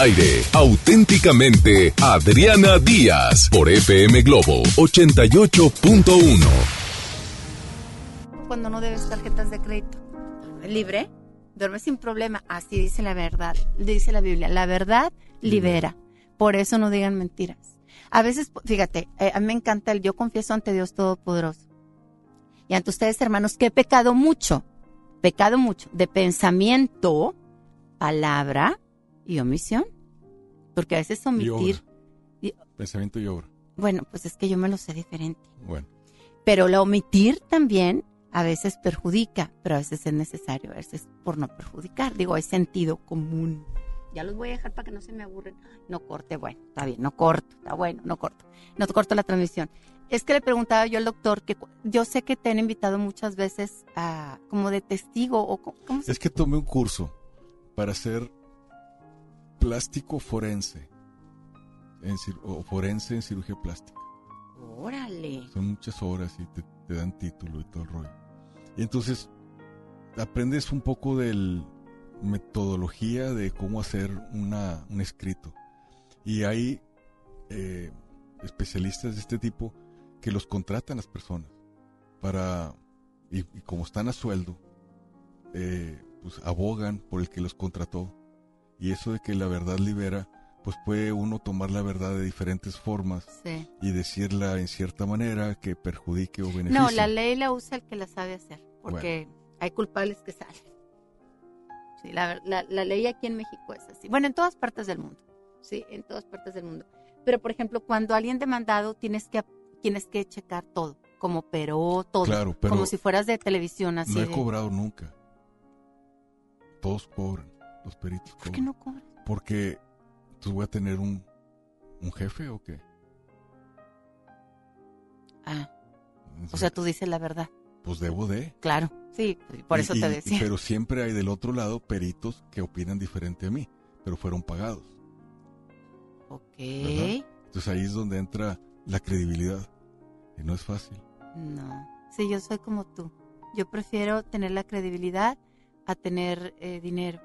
Speaker 2: aire, auténticamente, Adriana Díaz, por FM Globo 88.1.
Speaker 4: Cuando no debes tarjetas de crédito. Libre, duerme sin problema. Así dice la verdad, dice la Biblia. La verdad libera. Por eso no digan mentiras. A veces, fíjate, eh, a mí me encanta el yo confieso ante Dios Todopoderoso. Y ante ustedes, hermanos, que he pecado mucho, pecado mucho, de pensamiento, palabra y omisión. Porque a veces
Speaker 13: Y
Speaker 4: omitir.
Speaker 13: Pensamiento y obra.
Speaker 4: bueno, pues es que yo me lo sé diferente.
Speaker 13: Bueno,
Speaker 4: Pero la omitir también a veces perjudica, pero a veces es necesario, a veces por no perjudicar. Digo, es sentido común. Ya los voy a dejar para que no se me aburren. No corte, bueno, está bien, no corto, está bueno, no corto. No corto la transmisión. Es que le preguntaba yo al doctor que yo sé que te han invitado muchas veces a, como de testigo o ¿cómo se
Speaker 13: es que tomé un curso para ser plástico forense. En, o forense en cirugía plástica.
Speaker 4: Órale.
Speaker 13: Son muchas horas y te, te dan título y todo el rollo. Y entonces aprendes un poco de metodología de cómo hacer una, un escrito. Y hay eh, especialistas de este tipo que los contratan las personas para, y, y como están a sueldo, eh, pues abogan por el que los contrató. Y eso de que la verdad libera, pues puede uno tomar la verdad de diferentes formas
Speaker 4: Sí.
Speaker 13: y decirla en cierta manera que perjudique o beneficie.
Speaker 4: No, la ley la usa el que la sabe hacer, porque hay culpables que salen. Sí, la, la- la ley aquí en México es así. Bueno, en todas partes del mundo. Sí, en todas partes del mundo. Pero, por ejemplo, cuando alguien demandado, tienes que, tienes que checar todo, como operó, todo.
Speaker 13: Claro, pero
Speaker 4: como si fueras de televisión, así.
Speaker 13: no he
Speaker 4: de-
Speaker 13: cobrado nunca. Todos cobran, los peritos cobran.
Speaker 4: ¿Por qué no cobras?
Speaker 13: Porque entonces voy a tener un, un jefe o qué?
Speaker 4: Ah, o sea, tú dices la verdad.
Speaker 13: Pues debo de.
Speaker 4: Claro, sí, por eso
Speaker 13: y-
Speaker 4: te decía.
Speaker 13: Pero siempre hay del otro lado peritos que opinan diferente a mí, pero fueron pagados.
Speaker 4: Ok.
Speaker 13: ¿verdad? Entonces ahí es donde entra la credibilidad. Y no es fácil.
Speaker 4: No, sí, yo soy como tú. Yo prefiero tener la credibilidad a tener eh, dinero.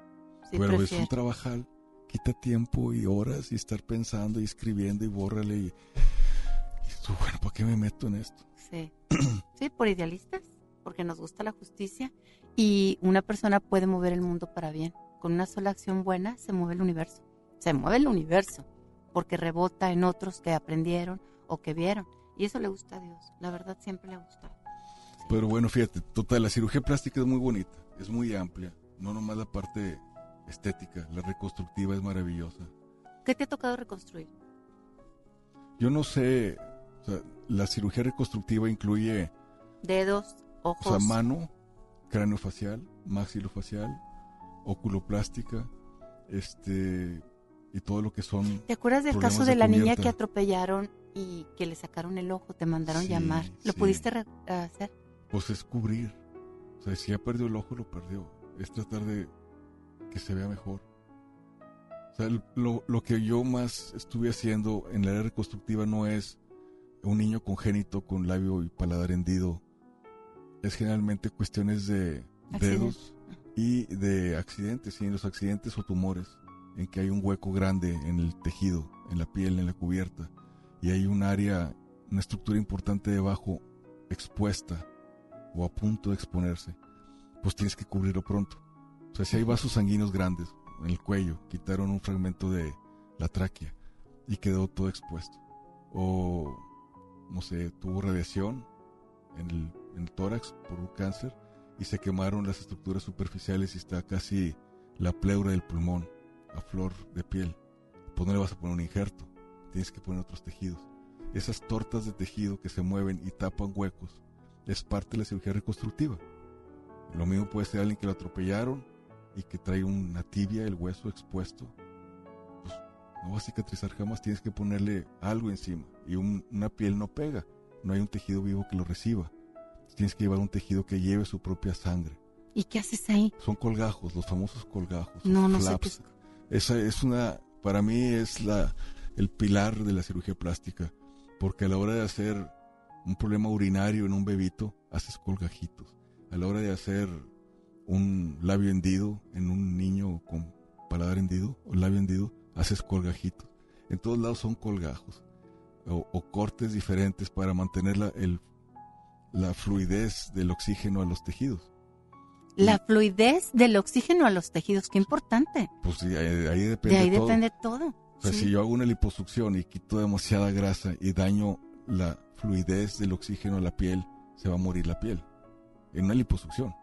Speaker 4: Sí,
Speaker 13: pero es
Speaker 4: prefiero.
Speaker 13: un trabajal. Quita tiempo y horas y estar pensando y escribiendo y bórrale. Y, y tú, bueno, ¿para qué me meto en esto?
Speaker 4: Sí. sí, por idealistas, porque nos gusta la justicia y una persona puede mover el mundo para bien. Con una sola acción buena se mueve el universo. Se mueve el universo porque rebota en otros que aprendieron o que vieron. Y eso le gusta a Dios. La verdad siempre le ha gustado.
Speaker 13: Pero bueno, fíjate, total, la cirugía plástica es muy bonita, es muy amplia. No nomás la parte estética, la reconstructiva es maravillosa.
Speaker 4: ¿Qué te ha tocado reconstruir?
Speaker 13: Yo no sé, o sea, la cirugía reconstructiva incluye,
Speaker 4: Dedos,
Speaker 13: o
Speaker 4: ojos.
Speaker 13: sea, mano, cráneo facial, maxilofacial, oculoplástica, este, y todo lo que son.
Speaker 4: ¿Te acuerdas del caso de la niña que atropellaron y que le sacaron el ojo, te mandaron
Speaker 13: Sí,
Speaker 4: llamar. ¿Lo
Speaker 13: sí.
Speaker 4: pudiste hacer?
Speaker 13: Pues es cubrir. O sea, si ya perdió el ojo, lo perdió. Es tratar de que se vea mejor. O sea, el- lo, lo que yo más estuve haciendo en la era reconstructiva no es un niño congénito con labio y paladar hendido. Es generalmente cuestiones de dedos y de accidentes. Y en los accidentes o tumores, en que hay un hueco grande en el tejido, en la piel, en la cubierta, y hay un área, una estructura importante debajo expuesta o a punto de exponerse, pues tienes que cubrirlo pronto. O sea, si hay vasos sanguíneos grandes en el cuello, quitaron un fragmento de la tráquea y quedó todo expuesto. O, no sé, tuvo radiación en el, tórax por un cáncer y se quemaron las estructuras superficiales y está casi la pleura del pulmón a flor de piel. Pues no le vas a poner un injerto, tienes que poner otros tejidos. Esas tortas de tejido que se mueven y tapan huecos es parte de la cirugía reconstructiva. Lo mismo puede ser alguien que lo atropellaron y que trae una tibia, el hueso expuesto. Pues no va a cicatrizar jamás, tienes que ponerle algo encima. Y un- una piel no pega, no hay un tejido vivo que lo reciba. Tienes que llevar un tejido que lleve su propia sangre.
Speaker 4: ¿Y qué haces ahí?
Speaker 13: Son colgajos, los famosos colgajos.
Speaker 4: No, no sé
Speaker 13: flaps.
Speaker 4: qué
Speaker 13: Esa es una, para mí es la, el pilar de la cirugía plástica, porque a la hora de hacer un problema urinario en un bebito, haces colgajitos. A la hora de hacer un labio hendido en un niño con paladar hendido o labio hendido, haces colgajitos. En todos lados son colgajos o, o cortes diferentes para mantener la, el- la fluidez del oxígeno a los tejidos.
Speaker 4: La fluidez del oxígeno a los tejidos, qué importante.
Speaker 13: Pues sí, ahí, ahí depende
Speaker 4: de ahí
Speaker 13: todo.
Speaker 4: depende todo.
Speaker 13: O sea,
Speaker 4: Sí.
Speaker 13: si yo hago una liposucción y quito demasiada grasa y daño la fluidez del oxígeno a la piel, se va a morir la piel. En una liposucción.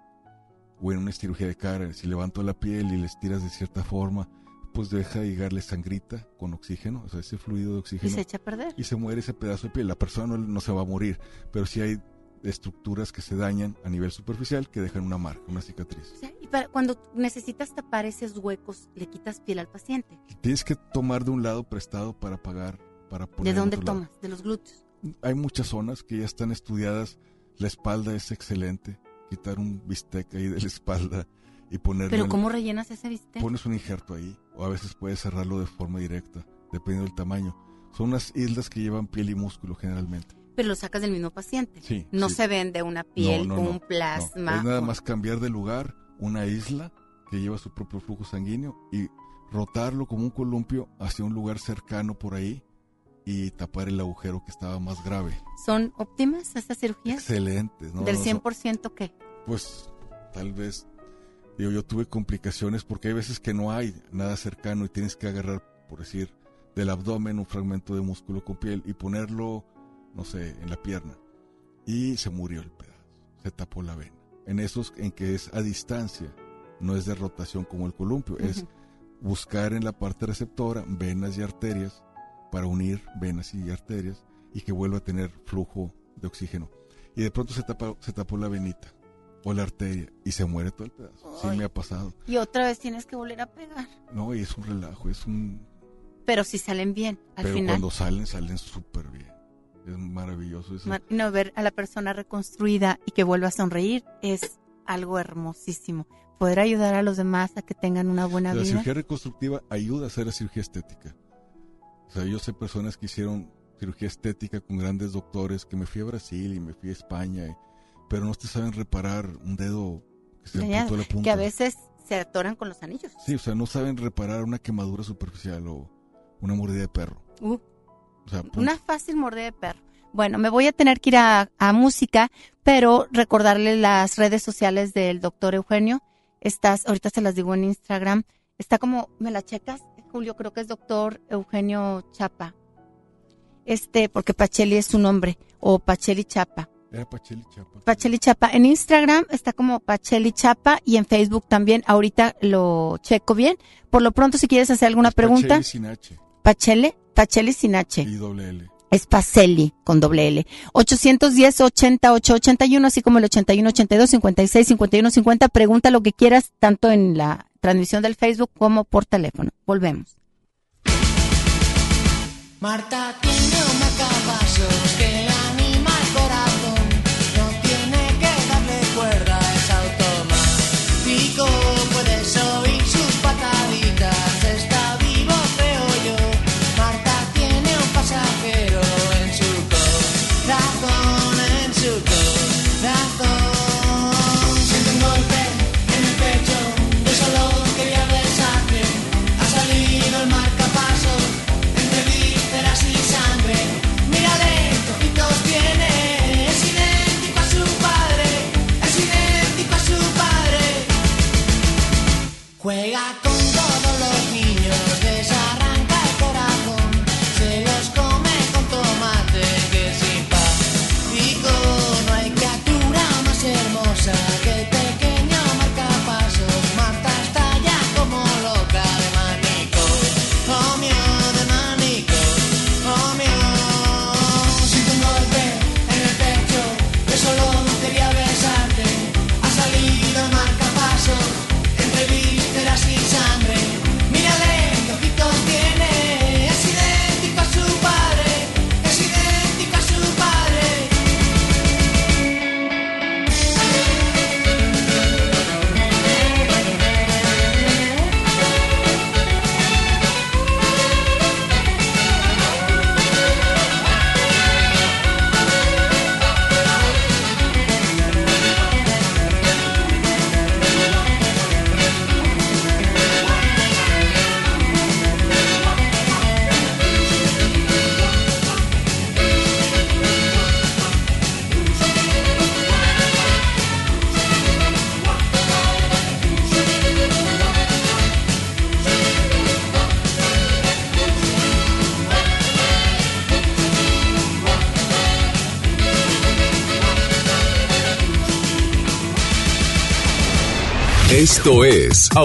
Speaker 13: O en una cirugía de cara, si levanto la piel y le estiras de cierta forma, pues deja de llegarle sangrita con oxígeno, o sea, ese fluido de oxígeno.
Speaker 4: Y se echa a perder.
Speaker 13: Y se muere ese pedazo de piel. La persona no, no se va a morir, pero sí hay estructuras que se dañan a nivel superficial que dejan una marca, una cicatriz.
Speaker 4: O sea, y para, cuando necesitas tapar esos huecos, le quitas piel al paciente.
Speaker 13: Tienes que tomar de un lado prestado para pagar, para poner
Speaker 4: ¿De dónde
Speaker 13: otro lado.
Speaker 4: tomas? De los glúteos.
Speaker 13: hay muchas zonas que ya están estudiadas. La espalda es excelente. Quitar un bistec ahí de la espalda y ponerlo.
Speaker 4: Pero ¿cómo rellenas ese bistec?
Speaker 13: Pones un injerto ahí. O a veces puedes cerrarlo de forma directa, dependiendo del tamaño. Son unas islas que llevan piel y músculo generalmente.
Speaker 4: Pero lo sacas del mismo paciente.
Speaker 13: Sí,
Speaker 4: No
Speaker 13: sí.
Speaker 4: se vende una piel
Speaker 13: No, no,
Speaker 4: con
Speaker 13: no,
Speaker 4: un plasma.
Speaker 13: Es nada más cambiar de lugar una isla que lleva su propio flujo sanguíneo y rotarlo como un columpio hacia un lugar cercano por ahí y tapar el agujero que estaba más grave.
Speaker 4: ¿Son óptimas estas cirugías?
Speaker 13: Excelentes, ¿no?
Speaker 4: ¿Del
Speaker 13: No, son-
Speaker 4: 100% qué?
Speaker 13: pues tal vez digo yo tuve complicaciones porque hay veces que no hay nada cercano y tienes que agarrar por decir del abdomen un fragmento de músculo con piel y ponerlo no sé en la pierna y se murió el pedazo se tapó la vena en esos en que es a distancia no es de rotación como el columpio es buscar en la parte receptora venas y arterias para unir venas y arterias y que vuelva a tener flujo de oxígeno y de pronto se tapa se tapó la venita o la arteria y se muere todo el pedazo. Sí me ha pasado.
Speaker 4: Y otra vez tienes que volver a pegar.
Speaker 13: No, y es un relajo, es un...
Speaker 4: Pero si salen bien, al
Speaker 13: Pero
Speaker 4: final.
Speaker 13: cuando salen, salen súper bien. Es maravilloso eso.
Speaker 4: No, ver a la persona reconstruida y que vuelva a sonreír es algo hermosísimo. Poder ayudar a los demás a que tengan una buena
Speaker 13: La
Speaker 4: vida.
Speaker 13: cirugía reconstructiva ayuda a hacer la cirugía estética. O sea, yo sé personas que hicieron cirugía estética con grandes doctores, que me fui a Brasil y me fui a España, y- pero no te saben reparar un dedo que se
Speaker 4: Dañado,
Speaker 13: amputó la punta.
Speaker 4: que a veces se atoran con los anillos.
Speaker 13: Sí, o sea, no saben reparar una quemadura superficial o una mordida de perro.
Speaker 4: Uh,
Speaker 13: O sea, punto.
Speaker 4: una fácil mordida de perro. Bueno, me voy a tener que ir a, a música, pero recordarle las redes sociales del doctor Eugenio. Estás, ahorita se las digo en Instagram. Está como, ¿me la checas? Julio, creo que es doctor Eugenio Chapa. Este, porque Pacheli es su nombre, o Pacheli Chapa.
Speaker 13: Era Pacheli Chapa.
Speaker 4: Pacheli Chapa. En Instagram está como Pacheli Chapa y en Facebook también. Ahorita lo checo bien. Por lo pronto, si quieres hacer alguna pregunta.
Speaker 13: Pacheli sin H
Speaker 4: Pachele, Pacheli sin H.
Speaker 13: y doble L.
Speaker 4: Es Paceli con doble L. 810 80 881, así como el 81 82 56 51 50. Pregunta lo que quieras, tanto en la transmisión del Facebook como por teléfono. Volvemos.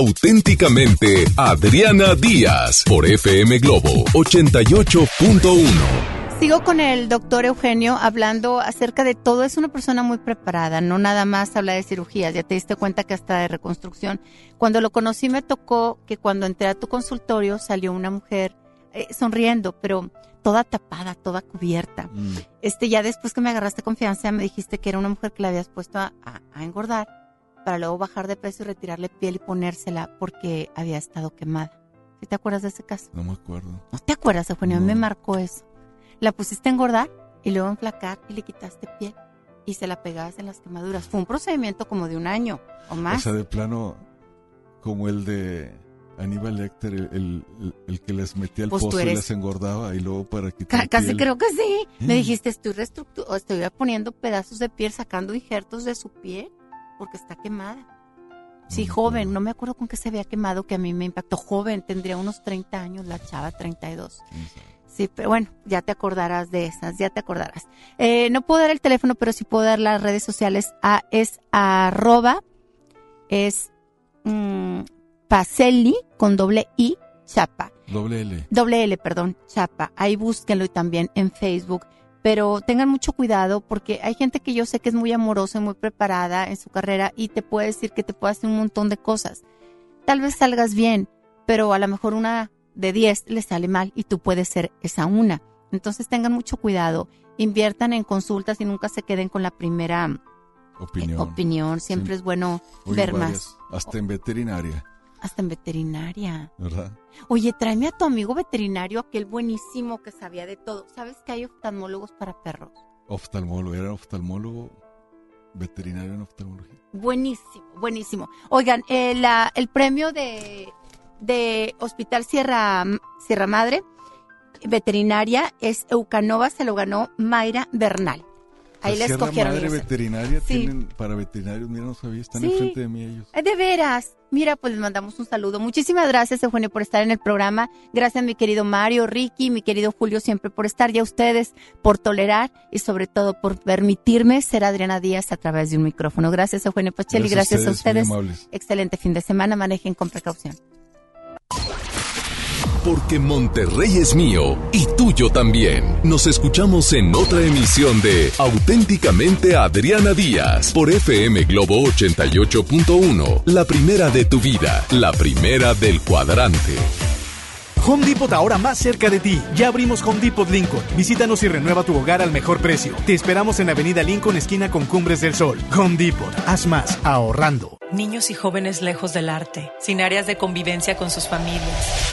Speaker 2: Auténticamente Adriana Díaz por FM Globo 88.1.
Speaker 4: Sigo con el doctor Eugenio hablando acerca de todo. Es una persona muy preparada, no nada más habla de cirugías. Ya te diste cuenta que hasta de reconstrucción. Cuando lo conocí me tocó que cuando entré a tu consultorio salió una mujer eh, sonriendo, pero toda tapada, toda cubierta. Este, ya después que me agarraste confianza me dijiste que era una mujer que la habías puesto a, a- a engordar para luego bajar de peso y retirarle piel y ponérsela porque había estado quemada. ¿Sí te acuerdas de ese caso?
Speaker 13: No me acuerdo.
Speaker 4: ¿No te acuerdas, Eugenio? Mí Me marcó eso. La pusiste a engordar y luego a enflacar y le quitaste piel y se la pegabas en las quemaduras. Fue un procedimiento como de un año o
Speaker 13: O
Speaker 4: más.
Speaker 13: sea, de plano, como el de Aníbal Lecter, el, el- el- que les metía el
Speaker 4: Pues
Speaker 13: pozo y
Speaker 4: eres-
Speaker 13: les engordaba y luego para quitar
Speaker 4: casi
Speaker 13: piel.
Speaker 4: creo que sí. Me
Speaker 13: Mm.
Speaker 4: dijiste, estoy o estoy poniendo pedazos de piel, sacando injertos de su piel porque está quemada. Sí, joven, no me acuerdo con qué se había quemado que a mí me impactó. Joven, tendría unos 30 años, la chava 32. Sí, pero bueno, ya te acordarás de esas, ya te acordarás. Eh, no puedo dar el teléfono, pero sí puedo dar las redes sociales. A, es arroba, es mm, Pacelli con doble I, chapa.
Speaker 13: Doble L.
Speaker 4: Doble L, perdón, Chapa. Ahí búsquenlo y también en Facebook. Pero tengan mucho cuidado porque hay gente que yo sé que es muy amorosa y muy preparada en su carrera y te puede decir que te puede hacer un montón de cosas. Tal vez salgas bien, pero a lo mejor una de 10 le sale mal y tú puedes ser esa una. Entonces tengan mucho cuidado. Inviertan en consultas y nunca se queden con la primera
Speaker 13: Opinión.
Speaker 4: opinión. Siempre
Speaker 13: Sí.
Speaker 4: es bueno
Speaker 13: Oye,
Speaker 4: ver
Speaker 13: varias,
Speaker 4: más.
Speaker 13: Hasta en veterinaria,
Speaker 4: Hasta en veterinaria.
Speaker 13: ¿verdad?
Speaker 4: Oye, tráeme a tu amigo veterinario, aquel buenísimo que sabía de todo. ¿Sabes que hay oftalmólogos para perros?
Speaker 13: Oftalmólogo, era oftalmólogo, veterinario en oftalmología.
Speaker 4: Buenísimo, buenísimo. Oigan, eh, la- el premio de, de Hospital Sierra, Sierra Madre, veterinaria, es Eucanova, se lo ganó Mayra Bernal. Ahí
Speaker 13: La
Speaker 4: le
Speaker 13: Sierra
Speaker 4: escogieron.
Speaker 13: Madre. Veterinaria
Speaker 4: Sí.
Speaker 13: tienen para veterinarios, mira, no sabía, están
Speaker 4: Sí.
Speaker 13: enfrente de mí ellos.
Speaker 4: De veras. Mira, pues les mandamos un saludo. Muchísimas gracias, Eugenio, por estar en el programa. Gracias, mi querido Mario, Ricky, mi querido Julio, siempre por estar. Y a ustedes por tolerar y sobre todo por permitirme ser Adriana Díaz a través de un micrófono. Gracias, Eugenio Pacheli.
Speaker 13: Gracias
Speaker 4: Gracias,
Speaker 13: a
Speaker 4: a
Speaker 13: ustedes.
Speaker 4: Excelente fin de semana. Manejen con precaución.
Speaker 2: Porque Monterrey es mío y tuyo también. Nos escuchamos en otra emisión de Auténticamente Adriana Díaz por FM Globo 88.1. La primera de tu vida, la primera del cuadrante.
Speaker 28: Home Depot ahora más cerca de ti. Ya abrimos Home Depot Lincoln. Visítanos y renueva tu hogar al mejor precio. Te esperamos en Avenida Lincoln, esquina con Cumbres del Sol. Home Depot. Haz más ahorrando.
Speaker 29: Niños y jóvenes lejos del arte, sin áreas de convivencia con sus familias.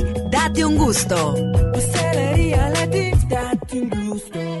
Speaker 9: di Date un gusto. Selleria, la di, date un gusto.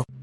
Speaker 25: dinero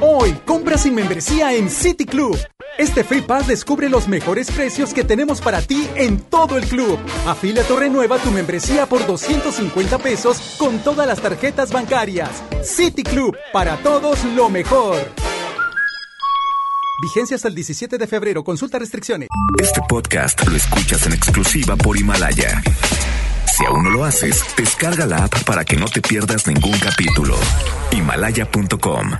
Speaker 7: Hoy, compra sin membresía en City Club. Este Free Pass descubre los mejores precios que tenemos para ti en todo el club. Afíliate o renueva tu membresía por 250 pesos con todas las tarjetas bancarias. City Club, para todos lo mejor. Vigencia hasta el 17 de febrero. Consulta restricciones.
Speaker 30: Este podcast lo escuchas en exclusiva por Himalaya. Si aún no lo haces, descarga la app para que no te pierdas ningún capítulo. Himalaya.com